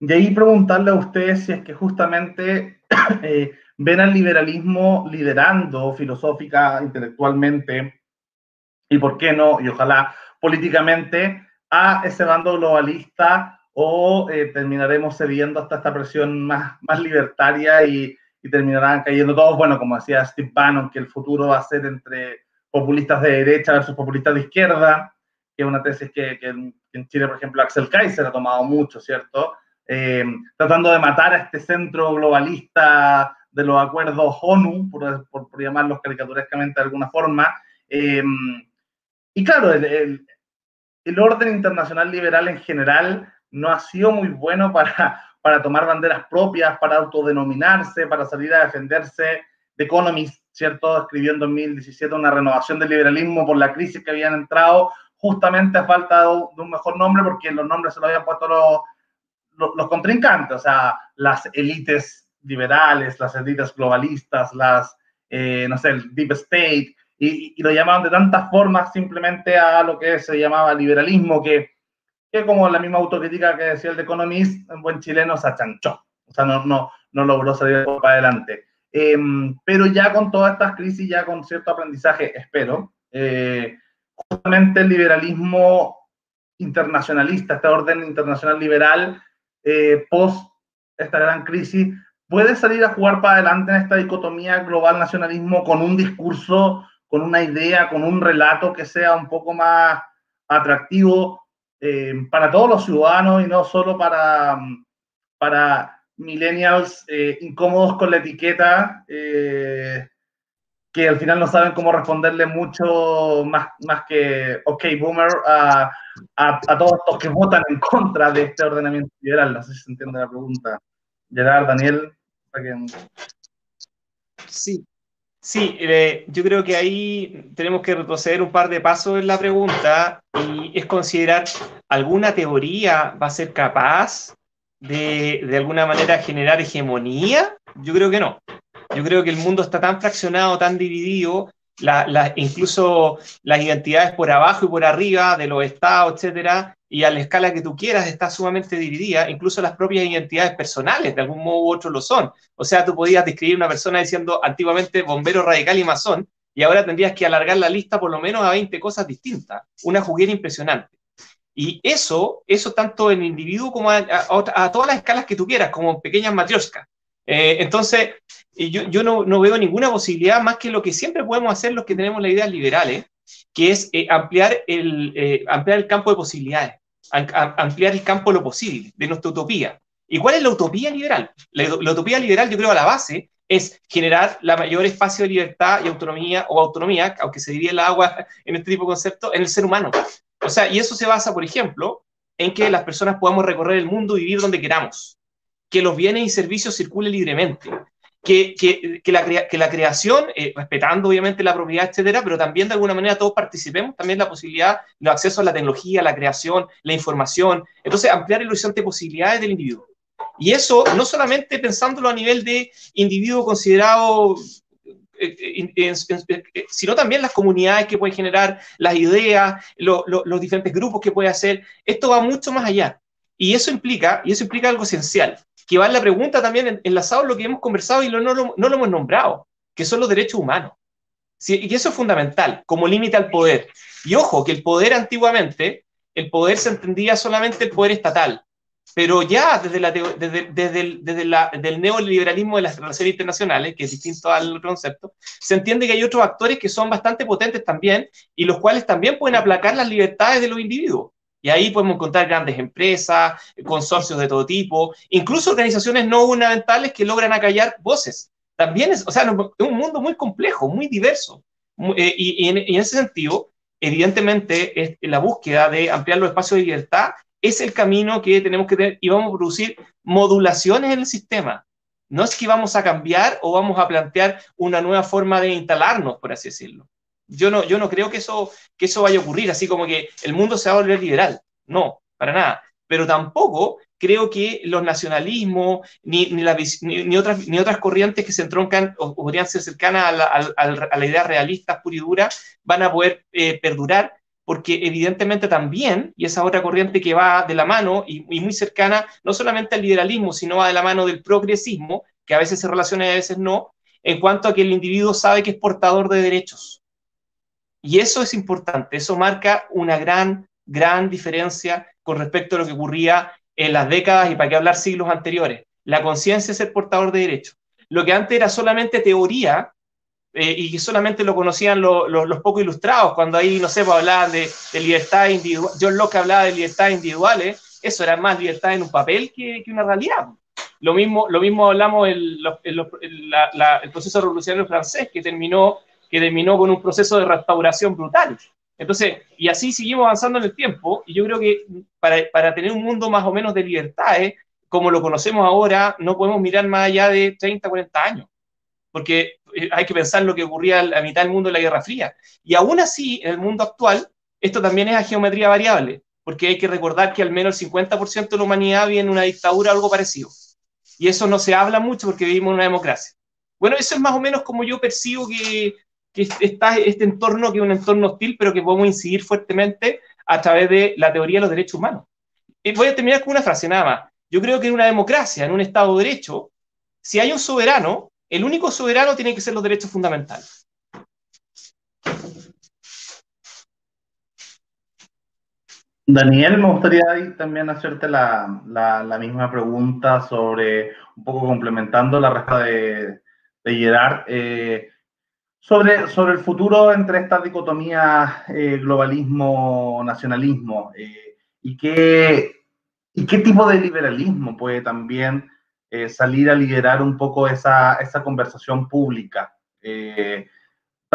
De ahí preguntarle a ustedes si es que justamente eh, ven al liberalismo liderando filosófica, intelectualmente, y por qué no, y ojalá políticamente, a ese bando globalista o eh, terminaremos cediendo hasta esta presión más, más libertaria y, terminarán cayendo todos, bueno, como decía Steve Bannon, que el futuro va a ser entre populistas de derecha versus populistas de izquierda, que es una tesis que, que en Chile, por ejemplo, Axel Kaiser ha tomado mucho, ¿cierto? Eh, tratando de matar a este centro globalista de los acuerdos ONU, por, por, llamarlos caricaturescamente de alguna forma. Eh, y claro, el, el, orden internacional liberal en general no ha sido muy bueno para, para tomar banderas propias, para autodenominarse, para salir a defenderse The Economist, ¿cierto? Escribió en 2017 una renovación del liberalismo por la crisis que habían entrado, justamente a falta de un mejor nombre, porque los nombres se los habían puesto los, los, contrincantes, o sea, las élites liberales, las élites globalistas, las, eh, no sé, el Deep State, y, lo llamaban de tantas formas simplemente a lo que se llamaba liberalismo, que, que como la misma autocrítica que decía el de Economist, en buen chileno se achanchó, o sea, no, no, no logró salir para adelante. Em, pero ya con todas estas crisis, ya con cierto aprendizaje, espero, eh, justamente el liberalismo internacionalista, este orden internacional liberal, eh, post esta gran crisis, puede salir a jugar para adelante en esta dicotomía global-nacionalismo con un discurso, con una idea, con un relato que sea un poco más atractivo eh, para todos los ciudadanos y no solo para, para millennials eh, incómodos con la etiqueta que al final no saben cómo responderle mucho más, más que, ok, boomer, a, a, todos los que votan en contra de este ordenamiento liberal. No sé si se entiende la pregunta. Gerard, Daniel. Sí, sí, eh, yo creo que ahí tenemos que retroceder un par de pasos en la pregunta y es considerar alguna teoría va a ser capaz de, de alguna manera generar hegemonía. Yo creo que no. Yo creo que el mundo está tan fraccionado, tan dividido, la, incluso las identidades por abajo y por arriba de los estados, etcétera, y a la escala que tú quieras está sumamente dividida, incluso las propias identidades personales, de algún modo u otro lo son. O sea, tú podías describir una persona diciendo antiguamente bombero radical y masón, y ahora tendrías que alargar la lista por lo menos a 20 cosas distintas, una juguera impresionante. Y eso, eso tanto en individuo como a, a, todas las escalas que tú quieras, como pequeñas matrioscas. Eh, entonces, yo, no, veo ninguna posibilidad más que lo que siempre podemos hacer los que tenemos las ideas liberales, que es eh, ampliar, el, eh, ampliar el campo de posibilidades, ampliar el campo de lo posible, de nuestra utopía. ¿Y cuál es la utopía liberal? La, utopía liberal, yo creo, a la base es generar la mayor espacio de libertad y autonomía, o autonomía, aunque se divide el agua en este tipo de conceptos, en el ser humano. O sea, y eso se basa, por ejemplo, en que las personas podamos recorrer el mundo y vivir donde queramos que los bienes y servicios circulen libremente, que, que, que, la, que la, creación, eh, respetando obviamente la propiedad, etcétera, pero también de alguna manera todos participemos también la posibilidad, el acceso a la tecnología, la creación, la información. Entonces, ampliar el horizonte de posibilidades del individuo. Y eso no solamente pensándolo a nivel de individuo considerado eh, eh, sino también las comunidades que puede generar, las ideas, los diferentes grupos que puede hacer. Esto va mucho más allá. Y eso implica, y eso implica algo esencial, que va en la pregunta también enlazado a lo que hemos conversado y no, no, lo hemos nombrado, que son los derechos humanos. Y eso es fundamental, como límite al poder. Y ojo, que el poder antiguamente, el poder se entendía solamente el poder estatal, pero ya desde, la, desde, desde, el, desde la, del neoliberalismo de las relaciones internacionales, que es distinto al concepto, se entiende que hay otros actores que son bastante potentes también y los cuales también pueden aplacar las libertades de los individuos. Y ahí podemos encontrar grandes empresas, consorcios de todo tipo, incluso organizaciones no gubernamentales que logran acallar voces. También es, o sea, es un mundo muy complejo, muy diverso. Eh, y, en, ese sentido, evidentemente, la búsqueda de ampliar los espacios de libertad es el camino que tenemos que tener y vamos a producir modulaciones en el sistema. No es que vamos a cambiar o vamos a plantear una nueva forma de instalarnos, por así decirlo. Yo no, yo no creo que eso, que eso vaya a ocurrir, así como que el mundo se va a volver liberal. No, para nada. Pero tampoco creo que los nacionalismos ni, ni, otras, ni otras corrientes que se entroncan o, podrían ser cercanas a la, a, la, idea realista pura y dura van a poder eh, perdurar, porque evidentemente también, y esa otra corriente que va de la mano y, y, muy cercana, no solamente al liberalismo, sino va de la mano del progresismo, que a veces se relaciona y a veces no, en cuanto a que el individuo sabe que es portador de derechos y eso es importante, eso marca una gran, gran diferencia con respecto a lo que ocurría en las décadas y para qué hablar siglos anteriores. La conciencia es el portador de derechos. Lo que antes era solamente teoría eh, y que solamente lo conocían los poco ilustrados, cuando ahí, no sé, pues, hablaban de, libertad individual, John Locke hablaba de libertad individuales, eso era más libertad en un papel que, una realidad. Lo mismo, lo mismo hablamos en, el proceso revolucionario francés, que terminó que terminó con un proceso de restauración brutal. Entonces, y así seguimos avanzando en el tiempo, y yo creo que para, para tener un mundo más o menos de libertades, como lo conocemos ahora, no podemos mirar más allá de 30, 40 años. porque eh, hay que pensar lo que ocurría a mitad del mundo de la Guerra Fría. Y aún así, en el mundo actual, esto también es a geometría variable, porque hay que recordar que al menos el 50% de la humanidad vive en una dictadura o algo parecido. Y eso no se habla mucho porque vivimos en una democracia. Bueno, eso es más o menos como yo percibo que, que está este entorno, que es un entorno hostil, pero que podemos incidir fuertemente a través de la teoría de los derechos humanos. Y voy a terminar con una frase nada más. Yo creo que en una democracia, en un Estado de Derecho, si hay un soberano, el único soberano tiene que ser los derechos fundamentales. Daniel, me gustaría también hacerte la, la, misma pregunta sobre, un poco complementando la respuesta de, de Gerard, eh, sobre, sobre el futuro entre esta dicotomía eh, globalismo-nacionalismo eh, y, qué, y qué tipo de liberalismo puede también salir a liderar un poco esa, esa conversación pública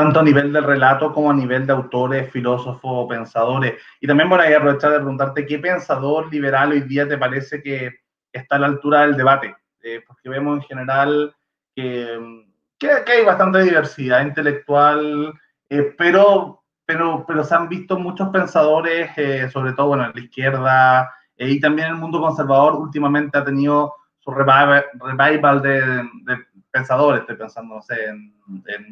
tanto a nivel del relato como a nivel de autores, filósofos, pensadores. Y también voy a aprovechar de preguntarte qué pensador liberal hoy día te parece que está a la altura del debate, eh, porque vemos en general que, que, hay bastante diversidad intelectual, eh, pero, pero, pero se han visto muchos pensadores, eh, sobre todo bueno, en la izquierda y también el mundo conservador últimamente ha tenido su revival, de, de pensadores, estoy pensando, no sé, en,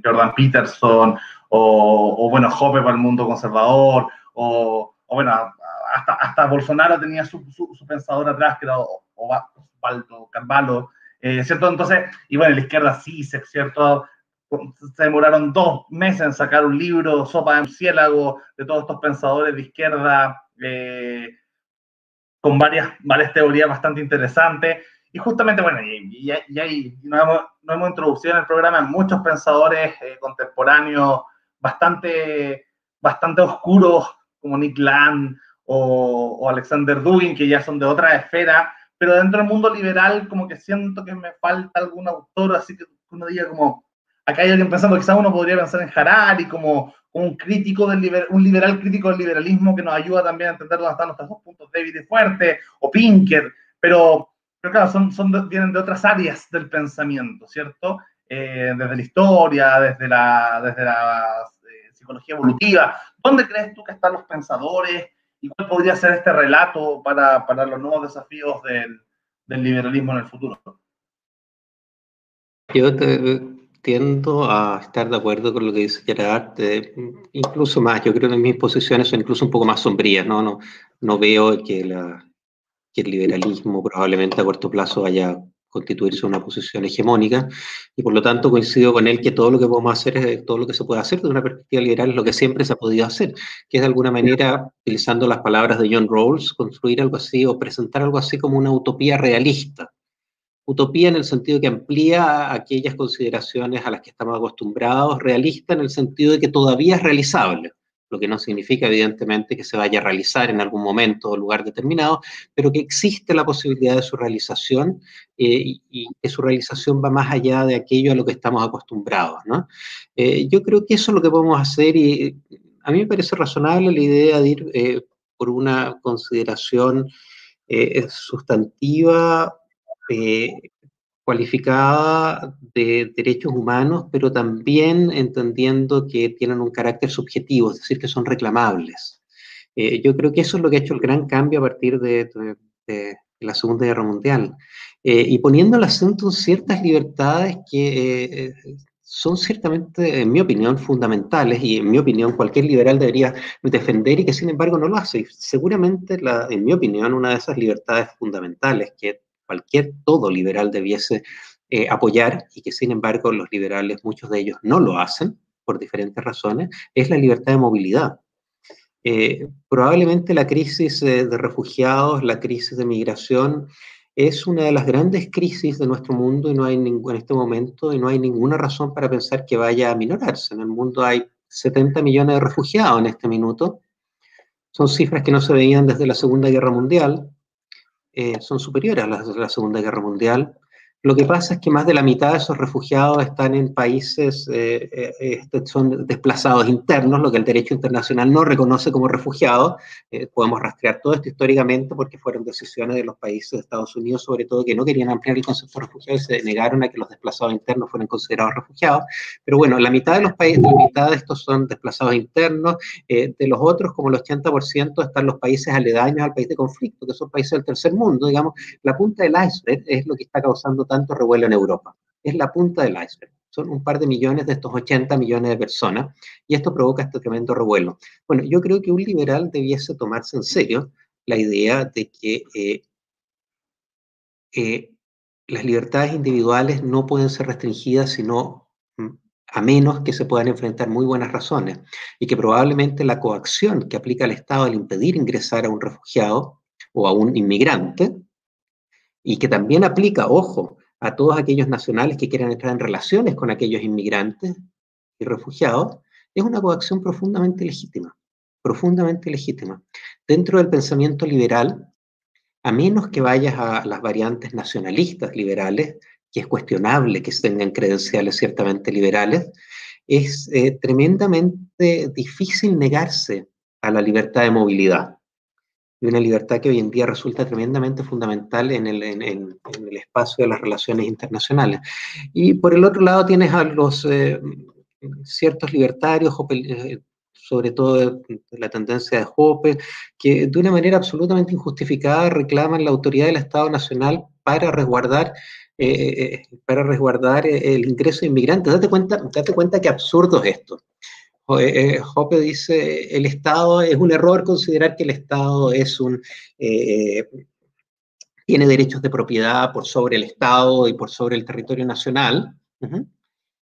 Jordan Peterson, o, o, bueno, Hoppe para el mundo conservador, o, o bueno, hasta, hasta, Bolsonaro tenía su, su, pensador atrás, que era Osvaldo Carvalho, eh, ¿cierto? Entonces, y bueno, la izquierda sí, ¿cierto? Se demoraron dos meses en sacar un libro, Sopa de Murciélago, de todos estos pensadores de izquierda, eh, con varias, varias teorías bastante interesantes. Y justamente, bueno, y, ahí nos hemos, hemos, introducido en el programa muchos pensadores eh, contemporáneos bastante, bastante oscuros, como Nick Land o, Alexander Dugin, que ya son de otra esfera, pero dentro del mundo liberal como que siento que me falta algún autor, así que uno diga como, acá hay alguien pensando, quizás uno podría pensar en Harari como, un crítico del un liberal crítico del liberalismo que nos ayuda también a entender dónde están nuestros dos puntos débiles fuertes, o Pinker, pero pero claro, son, son, vienen de otras áreas del pensamiento, ¿cierto? Eh, desde la historia, desde la, desde la eh, psicología evolutiva. ¿Dónde crees tú que están los pensadores y cuál podría ser este relato para, para los nuevos desafíos del, del, liberalismo en el futuro? Yo tiendo a estar de acuerdo con lo que dice Gerard, incluso más, yo creo que mis posiciones son incluso un poco más sombrías, ¿no? No, no veo que el liberalismo probablemente a corto plazo vaya constituirse una posición hegemónica y por lo tanto coincido con él que todo lo que podemos hacer es todo lo que se puede hacer desde una perspectiva liberal es lo que siempre se ha podido hacer, que es de alguna manera, utilizando las palabras de John Rawls, construir algo así o presentar algo así como una utopía realista. Utopía en el sentido que amplía aquellas consideraciones a las que estamos acostumbrados, realista en el sentido de que todavía es realizable lo que no significa evidentemente que se vaya a realizar en algún momento o lugar determinado, pero que existe la posibilidad de su realización eh, y, que su realización va más allá de aquello a lo que estamos acostumbrados. ¿no? Eh, yo creo que eso es lo que podemos hacer y a mí me parece razonable la idea de ir eh, por una consideración sustantiva cualificada de derechos humanos, pero también entendiendo que tienen un carácter subjetivo, es decir, que son reclamables. Eh, yo creo que eso es lo que ha hecho el gran cambio a partir de, la Segunda Guerra Mundial. Eh, y poniendo el acento en ciertas libertades que eh, son ciertamente, en mi opinión, fundamentales y en mi opinión cualquier liberal debería defender y que sin embargo no lo hace. seguramente, la, en mi opinión, una de esas libertades fundamentales que cualquier todo liberal debiese eh, apoyar y que sin embargo los liberales, muchos de ellos no lo hacen por diferentes razones, es la libertad de movilidad. Eh, probablemente la crisis eh, de refugiados, la crisis de migración, es una de las grandes crisis de nuestro mundo y no hay en este momento y no hay ninguna razón para pensar que vaya a minorarse. En el mundo hay 70 millones de refugiados en este minuto. Son cifras que no se veían desde la Segunda Guerra Mundial. Eh, son superiores a las de la Segunda Guerra Mundial. Lo que pasa es que más de la mitad de esos refugiados están en países, eh, eh, este, son desplazados internos, lo que el derecho internacional no reconoce como refugiados. Eh, podemos rastrear todo esto históricamente porque fueron decisiones de los países de Estados Unidos, sobre todo, que no querían ampliar el concepto de refugiados y se negaron a que los desplazados internos fueran considerados refugiados. Pero bueno, la mitad de los países, la mitad de estos son desplazados internos. de los otros, como el 80%, están los países aledaños al país de conflicto, que son países del tercer mundo. Digamos, la punta del iceberg es lo que está causando tanto revuelo en Europa. Es la punta del iceberg. Son un par de millones de estos 80 millones de personas y esto provoca este tremendo revuelo. Bueno, yo creo que un liberal debiese tomarse en serio la idea de que eh, eh, las libertades individuales no pueden ser restringidas sino mm, a menos que se puedan enfrentar muy buenas razones y que probablemente la coacción que aplica el Estado al impedir ingresar a un refugiado o a un inmigrante y que también aplica, ojo, a todos aquellos nacionales que quieran entrar en relaciones con aquellos inmigrantes y refugiados, es una coacción profundamente legítima, profundamente legítima. Dentro del pensamiento liberal, a menos que vayas a las variantes nacionalistas liberales, que es cuestionable que tengan credenciales ciertamente liberales, es eh, tremendamente difícil negarse a la libertad de movilidad y una libertad que hoy en día resulta tremendamente fundamental en el, en, el espacio de las relaciones internacionales. Y por el otro lado tienes a los eh, ciertos libertarios, eh, sobre todo la tendencia de Hoppe, que de una manera absolutamente injustificada reclaman la autoridad del Estado Nacional para resguardar eh, para resguardar el ingreso de inmigrantes. Date cuenta, date cuenta qué absurdo es esto. Hoppe eh, dice, el Estado es un error considerar que el Estado es un, eh, tiene derechos de propiedad por sobre el Estado y por sobre el territorio nacional.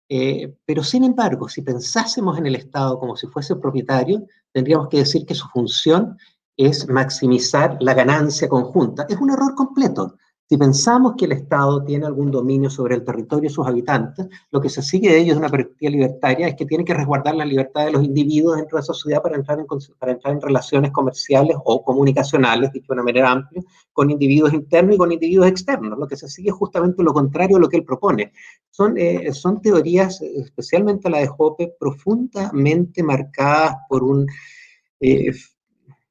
Eh, pero sin embargo, si pensásemos en el Estado como si fuese propietario, tendríamos que decir que su función es maximizar la ganancia conjunta. Es un error completo. Si pensamos que el Estado tiene algún dominio sobre el territorio y sus habitantes, lo que se sigue de ellos de una perspectiva libertaria es que tiene que resguardar la libertad de los individuos dentro de esa sociedad para entrar en, relaciones comerciales o comunicacionales, dicho de una manera amplia, con individuos internos y con individuos externos. Lo que se sigue es justamente lo contrario a lo que él propone. Son, eh, teorías, especialmente la de Hoppe, profundamente marcadas por un... Eh,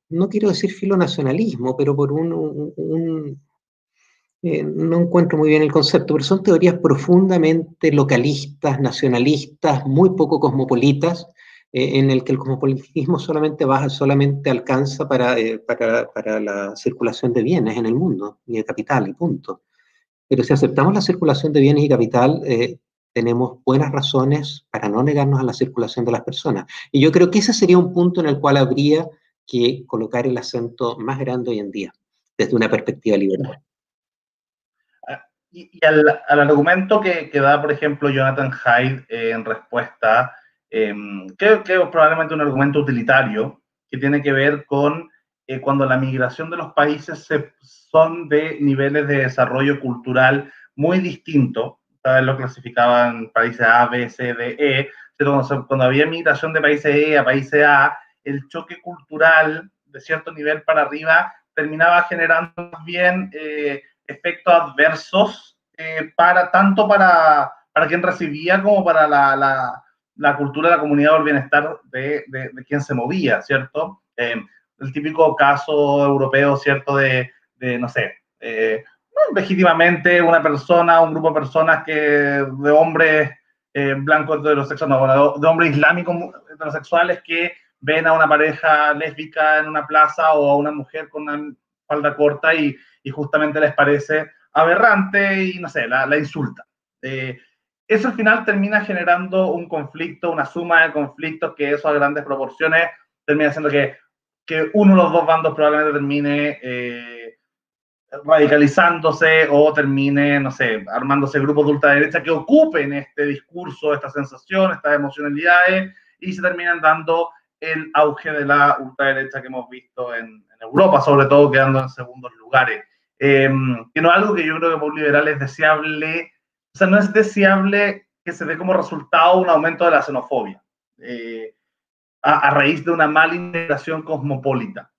no quiero decir filonacionalismo, pero por un eh, no encuentro muy bien el concepto, pero son teorías profundamente localistas, nacionalistas, muy poco cosmopolitas, eh, en el que el cosmopolitismo solamente baja, solamente alcanza para, eh, para, para, la circulación de bienes en el mundo y de capital, y punto. Pero si aceptamos la circulación de bienes y capital, tenemos buenas razones para no negarnos a la circulación de las personas. Y yo creo que ese sería un punto en el cual habría que colocar el acento más grande hoy en día, desde una perspectiva liberal. Y, al, argumento que, que, da, por ejemplo, Jonathan Hyde eh, en respuesta, eh, que, es probablemente un argumento utilitario, que tiene que ver con eh, cuando la migración de los países son de niveles de desarrollo cultural muy distintos, lo clasificaban países A, B, C, D, E, pero cuando, había migración de países E a países A, el choque cultural de cierto nivel para arriba terminaba generando bien eh, efectos adversos eh, para tanto para, para quien recibía como para la, la, la cultura de la comunidad o el bienestar de, de, quien se movía, ¿cierto? Eh, el típico caso europeo, ¿cierto? De, de no sé, eh, legítimamente una persona, un grupo de personas que, de hombres blancos heterosexuales, no, de hombres islámicos heterosexuales que ven a una pareja lésbica en una plaza o a una mujer con una falda corta y, y justamente les parece aberrante y no sé, la, la insulta. Eh, eso al final termina generando un conflicto, una suma de conflictos que eso a grandes proporciones termina haciendo que, que uno de los dos bandos probablemente termine eh, radicalizándose o termine, no sé, armándose grupos de ultraderecha que ocupen este discurso, esta sensación, estas emocionalidades y se terminan dando el auge de la ultraderecha que hemos visto en Europa, sobre todo quedando en segundos lugares. Em, que no es algo que yo creo que por liberal es deseable, o sea, no es deseable que se dé como resultado un aumento de la xenofobia, eh, a, raíz de una mala integración cosmopolita.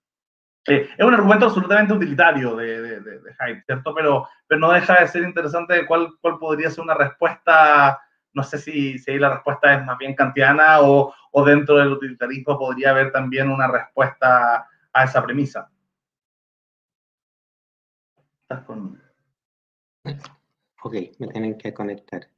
Eh, es un argumento absolutamente utilitario de, de, de, ¿cierto? Pero, pero no deja de ser interesante cuál, cuál podría ser una respuesta, no sé si, si la respuesta es más bien kantiana o, o dentro del utilitarismo podría haber también una respuesta a esa premisa. ¿Estás con... Ok, me tienen que conectar.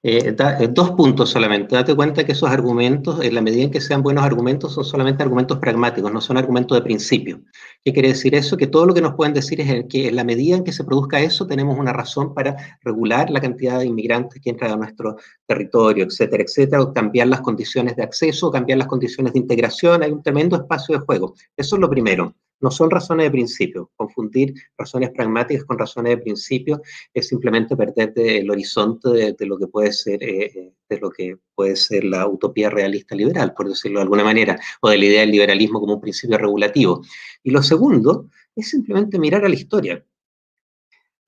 Eh, eh, dos puntos solamente. Date cuenta que esos argumentos, en la medida en que sean buenos argumentos, son solamente argumentos pragmáticos, no son argumentos de principio. ¿Qué quiere decir eso? Que todo lo que nos pueden decir es que en la medida en que se produzca eso, tenemos una razón para regular la cantidad de inmigrantes que entran a nuestro territorio, etcétera, etcétera, o cambiar las condiciones de acceso, o cambiar las condiciones de integración. Hay un tremendo espacio de juego. Eso es lo primero no son razones de principio. Confundir razones pragmáticas con razones de principio es simplemente perder el horizonte de, lo que puede ser eh, eh, de lo que puede ser la utopía realista liberal, por decirlo de alguna manera, o de la idea del liberalismo como un principio regulativo. Y lo segundo es simplemente mirar a la historia.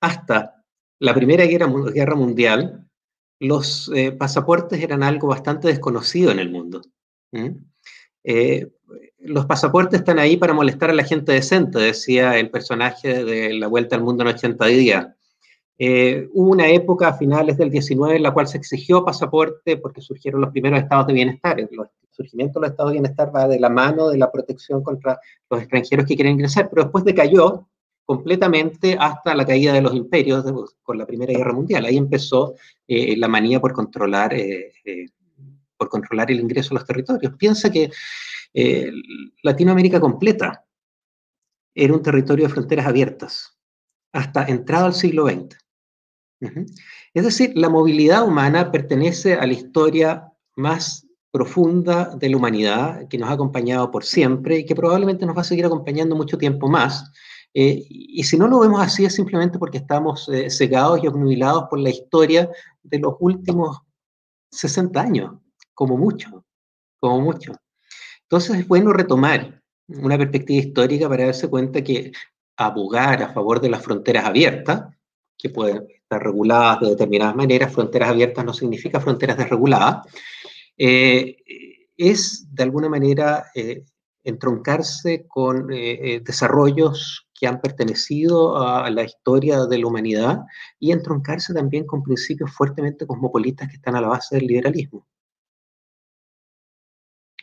Hasta la Primera Guerra, Mundial, los eh, pasaportes eran algo bastante desconocido en el mundo los pasaportes están ahí para molestar a la gente decente, decía el personaje de La Vuelta al Mundo en 80 días. Eh, hubo una época a finales del 19 en la cual se exigió pasaporte porque surgieron los primeros estados de bienestar. El surgimiento de los estados de bienestar va de la mano de la protección contra los extranjeros que quieren ingresar, pero después decayó completamente hasta la caída de los imperios con la Primera Guerra Mundial. Ahí empezó eh, la manía por controlar, eh, por controlar el ingreso a los territorios. Piensa que eh, Latinoamérica completa era un territorio de fronteras abiertas, hasta entrado al siglo XX. Es decir, la movilidad humana pertenece a la historia más profunda de la humanidad, que nos ha acompañado por siempre y que probablemente nos va a seguir acompañando mucho tiempo más. Eh, y si no lo vemos así es simplemente porque estamos eh, cegados y obnubilados por la historia de los últimos 60 años, como mucho, como mucho. Entonces es bueno retomar una perspectiva histórica para darse cuenta que abogar a favor de las fronteras abiertas, que pueden estar reguladas de determinadas maneras, fronteras abiertas no significa fronteras desreguladas, eh, es de alguna manera eh, entroncarse con eh, desarrollos que han pertenecido a la historia de la humanidad y entroncarse también con principios fuertemente cosmopolitas que están a la base del liberalismo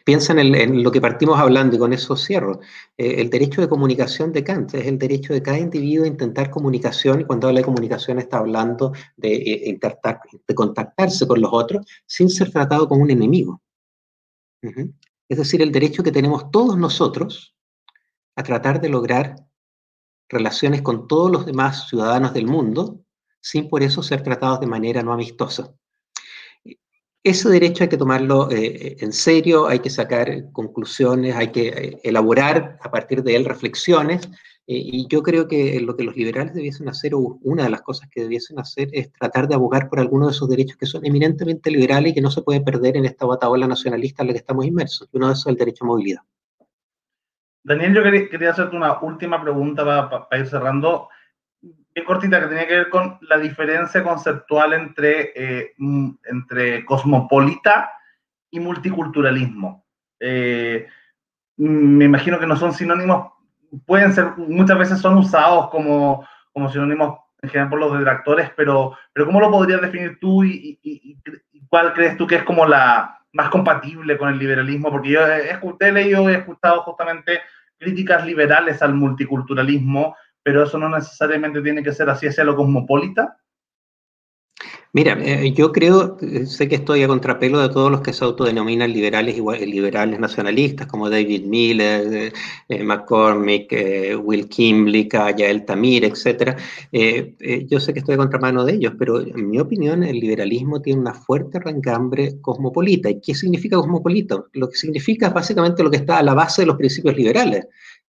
piensa en, lo que partimos hablando y con eso cierro. Eh, el derecho de comunicación de Kant es el derecho de cada individuo a intentar comunicación y cuando habla de comunicación está hablando de, eh, de contactarse con los otros sin ser tratado como un enemigo. Es decir, el derecho que tenemos todos nosotros a tratar de lograr relaciones con todos los demás ciudadanos del mundo sin por eso ser tratados de manera no amistosa. Ese derecho hay que tomarlo eh, en serio, hay que sacar conclusiones, hay que eh, elaborar a partir de él reflexiones, eh, y yo creo que lo que los liberales debiesen hacer, o una de las cosas que debiesen hacer, es tratar de abogar por algunos de esos derechos que son eminentemente liberales y que no se pueden perder en esta bataola nacionalista en la que estamos inmersos. Uno de esos es el derecho a movilidad. Daniel, yo quería, hacerte una última pregunta para ir cerrando cortita que tenía que ver con la diferencia conceptual entre, eh, mm, entre cosmopolita y multiculturalismo. Eh, me imagino que no son sinónimos, pueden ser, muchas veces son usados como, como sinónimos en general por los detractores, pero, pero ¿cómo lo podrías definir tú y, cuál crees tú que es como la más compatible con el liberalismo? Porque yo he, he leído, he escuchado justamente críticas liberales al multiculturalismo pero eso no necesariamente tiene que ser así hacia lo cosmopolita. Mira, eh, yo creo, eh, sé que estoy a contrapelo de todos los que se autodenominan liberales igual, liberales nacionalistas, como David Miller, eh, McCormick, Will Kimblick, Yael Tamir, etc. yo sé que estoy a contramano de ellos, pero en mi opinión el liberalismo tiene una fuerte rancambre cosmopolita. ¿Y qué significa cosmopolita? Lo que significa es básicamente lo que está a la base de los principios liberales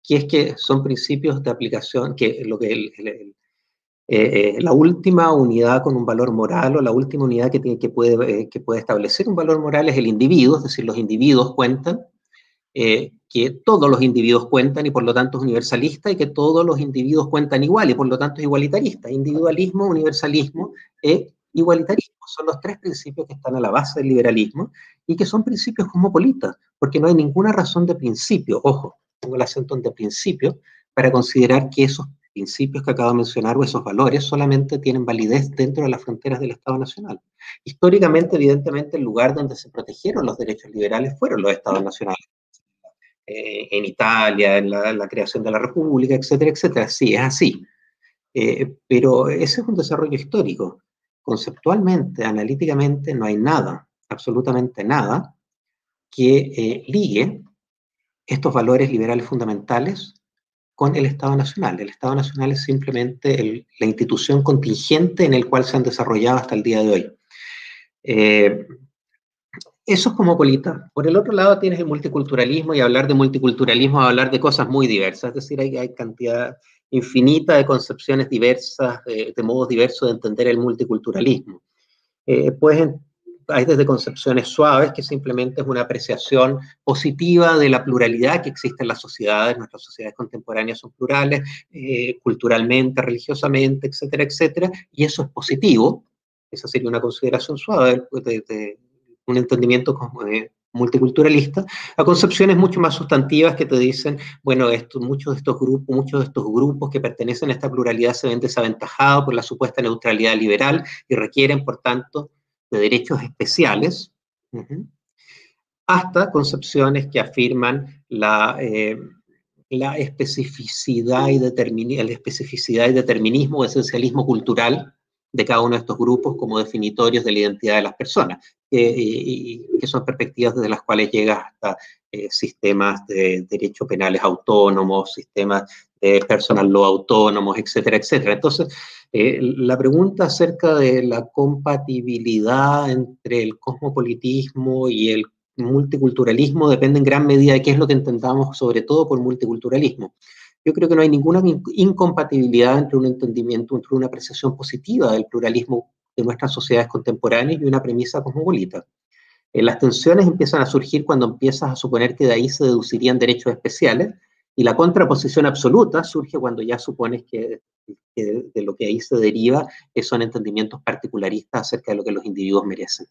que es que son principios de aplicación, que lo que eh, eh, la última unidad con un valor moral o la última unidad que, que, puede, eh, que puede establecer un valor moral es el individuo, es decir, los individuos cuentan, que todos los individuos cuentan y por lo tanto es universalista y que todos los individuos cuentan igual y por lo tanto es igualitarista. Individualismo, universalismo e igualitarismo son los tres principios que están a la base del liberalismo y que son principios cosmopolitas, porque no hay ninguna razón de principio, ojo, pongo el acento en de principio, para considerar que esos principios que acabo de mencionar o esos valores solamente tienen validez dentro de las fronteras del Estado Nacional. Históricamente, evidentemente, el lugar donde se protegieron los derechos liberales fueron los Estados Nacionales. Eh, en Italia, en la, creación de la República, etcétera, etcétera. Sí, es así. Eh, pero ese es un desarrollo histórico. Conceptualmente, analíticamente, no hay nada, absolutamente nada, que eh, ligue estos valores liberales fundamentales con el Estado Nacional. El Estado Nacional es simplemente la institución contingente en el cual se han desarrollado hasta el día de hoy. Eh, eso es como colita. Por el otro lado tienes el multiculturalismo y hablar de multiculturalismo hablar de cosas muy diversas, es decir, hay, hay cantidad infinita de concepciones diversas, de modos diversos de entender el multiculturalismo. Eh, hay desde concepciones suaves, que simplemente es una apreciación positiva de la pluralidad que existe en las sociedades, nuestras sociedades contemporáneas son plurales, eh, culturalmente, religiosamente, etcétera, etcétera, y eso es positivo, esa sería una consideración suave de, un entendimiento eh, multiculturalista, a concepciones mucho más sustantivas que te dicen, bueno, esto, muchos de estos grupos, muchos de estos grupos que pertenecen a esta pluralidad se ven desaventajados por la supuesta neutralidad liberal y requieren, por tanto, de derechos especiales, hasta concepciones que afirman la, eh, la especificidad, y la especificidad y determinismo o esencialismo cultural de cada uno de estos grupos como definitorios de la identidad de las personas, y, que son perspectivas desde las cuales llega hasta eh, sistemas de derecho penales autónomos, sistemas de personal law autónomos, etcétera, etcétera. Entonces, eh, la pregunta acerca de la compatibilidad entre el cosmopolitismo y el multiculturalismo depende en gran medida de qué es lo que entendamos sobre todo por multiculturalismo. Yo creo que no hay ninguna incompatibilidad entre un entendimiento, entre una apreciación positiva del pluralismo de nuestras sociedades contemporáneas y una premisa cosmopolita. Eh, las tensiones empiezan a surgir cuando empiezas a suponer que de ahí se deducirían derechos especiales y la contraposición absoluta surge cuando ya supones que de lo que ahí se deriva son entendimientos particularistas acerca de lo que los individuos merecen.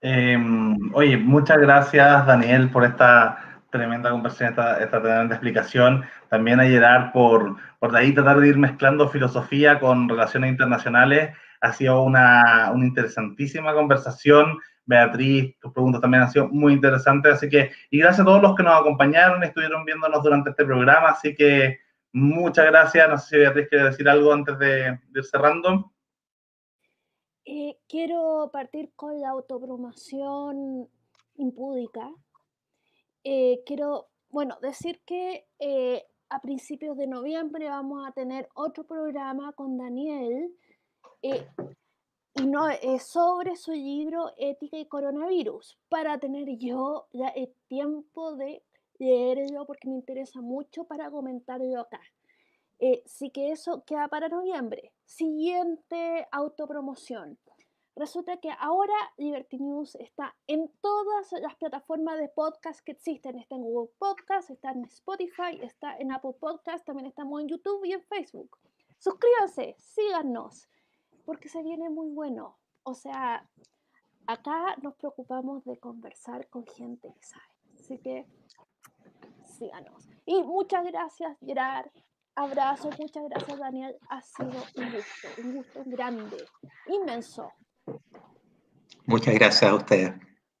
Em, oye, muchas gracias Daniel por esta tremenda conversación, esta, esta tremenda explicación. También a Gerard por, por de ahí tratar de ir mezclando filosofía con relaciones internacionales. Ha sido una, una interesantísima conversación Beatriz, tus preguntas también han sido muy interesantes, así que, y gracias a todos los que nos acompañaron, estuvieron viéndonos durante este programa, así que muchas gracias. No sé si Beatriz quiere decir algo antes de, ir cerrando. Eh, quiero partir con la autopromoción impúdica. Eh, quiero, bueno, decir que eh, a principios de noviembre vamos a tener otro programa con Daniel y no es sobre su libro Ética y Coronavirus, para tener yo ya el tiempo de leerlo porque me interesa mucho para comentarlo acá. Eh, sí que eso queda para noviembre. Siguiente autopromoción. Resulta que ahora Liberty News está en todas las plataformas de podcast que existen. Está en Google Podcast, está en Spotify, está en Apple Podcast, también estamos en YouTube y en Facebook. Suscríbanse, síganos porque se viene muy bueno. O sea, acá nos preocupamos de conversar con gente que sabe. Así que síganos. Y muchas gracias, Gerard. Abrazo, muchas gracias, Daniel. Ha sido un gusto, un gusto grande, inmenso. Muchas gracias a ustedes.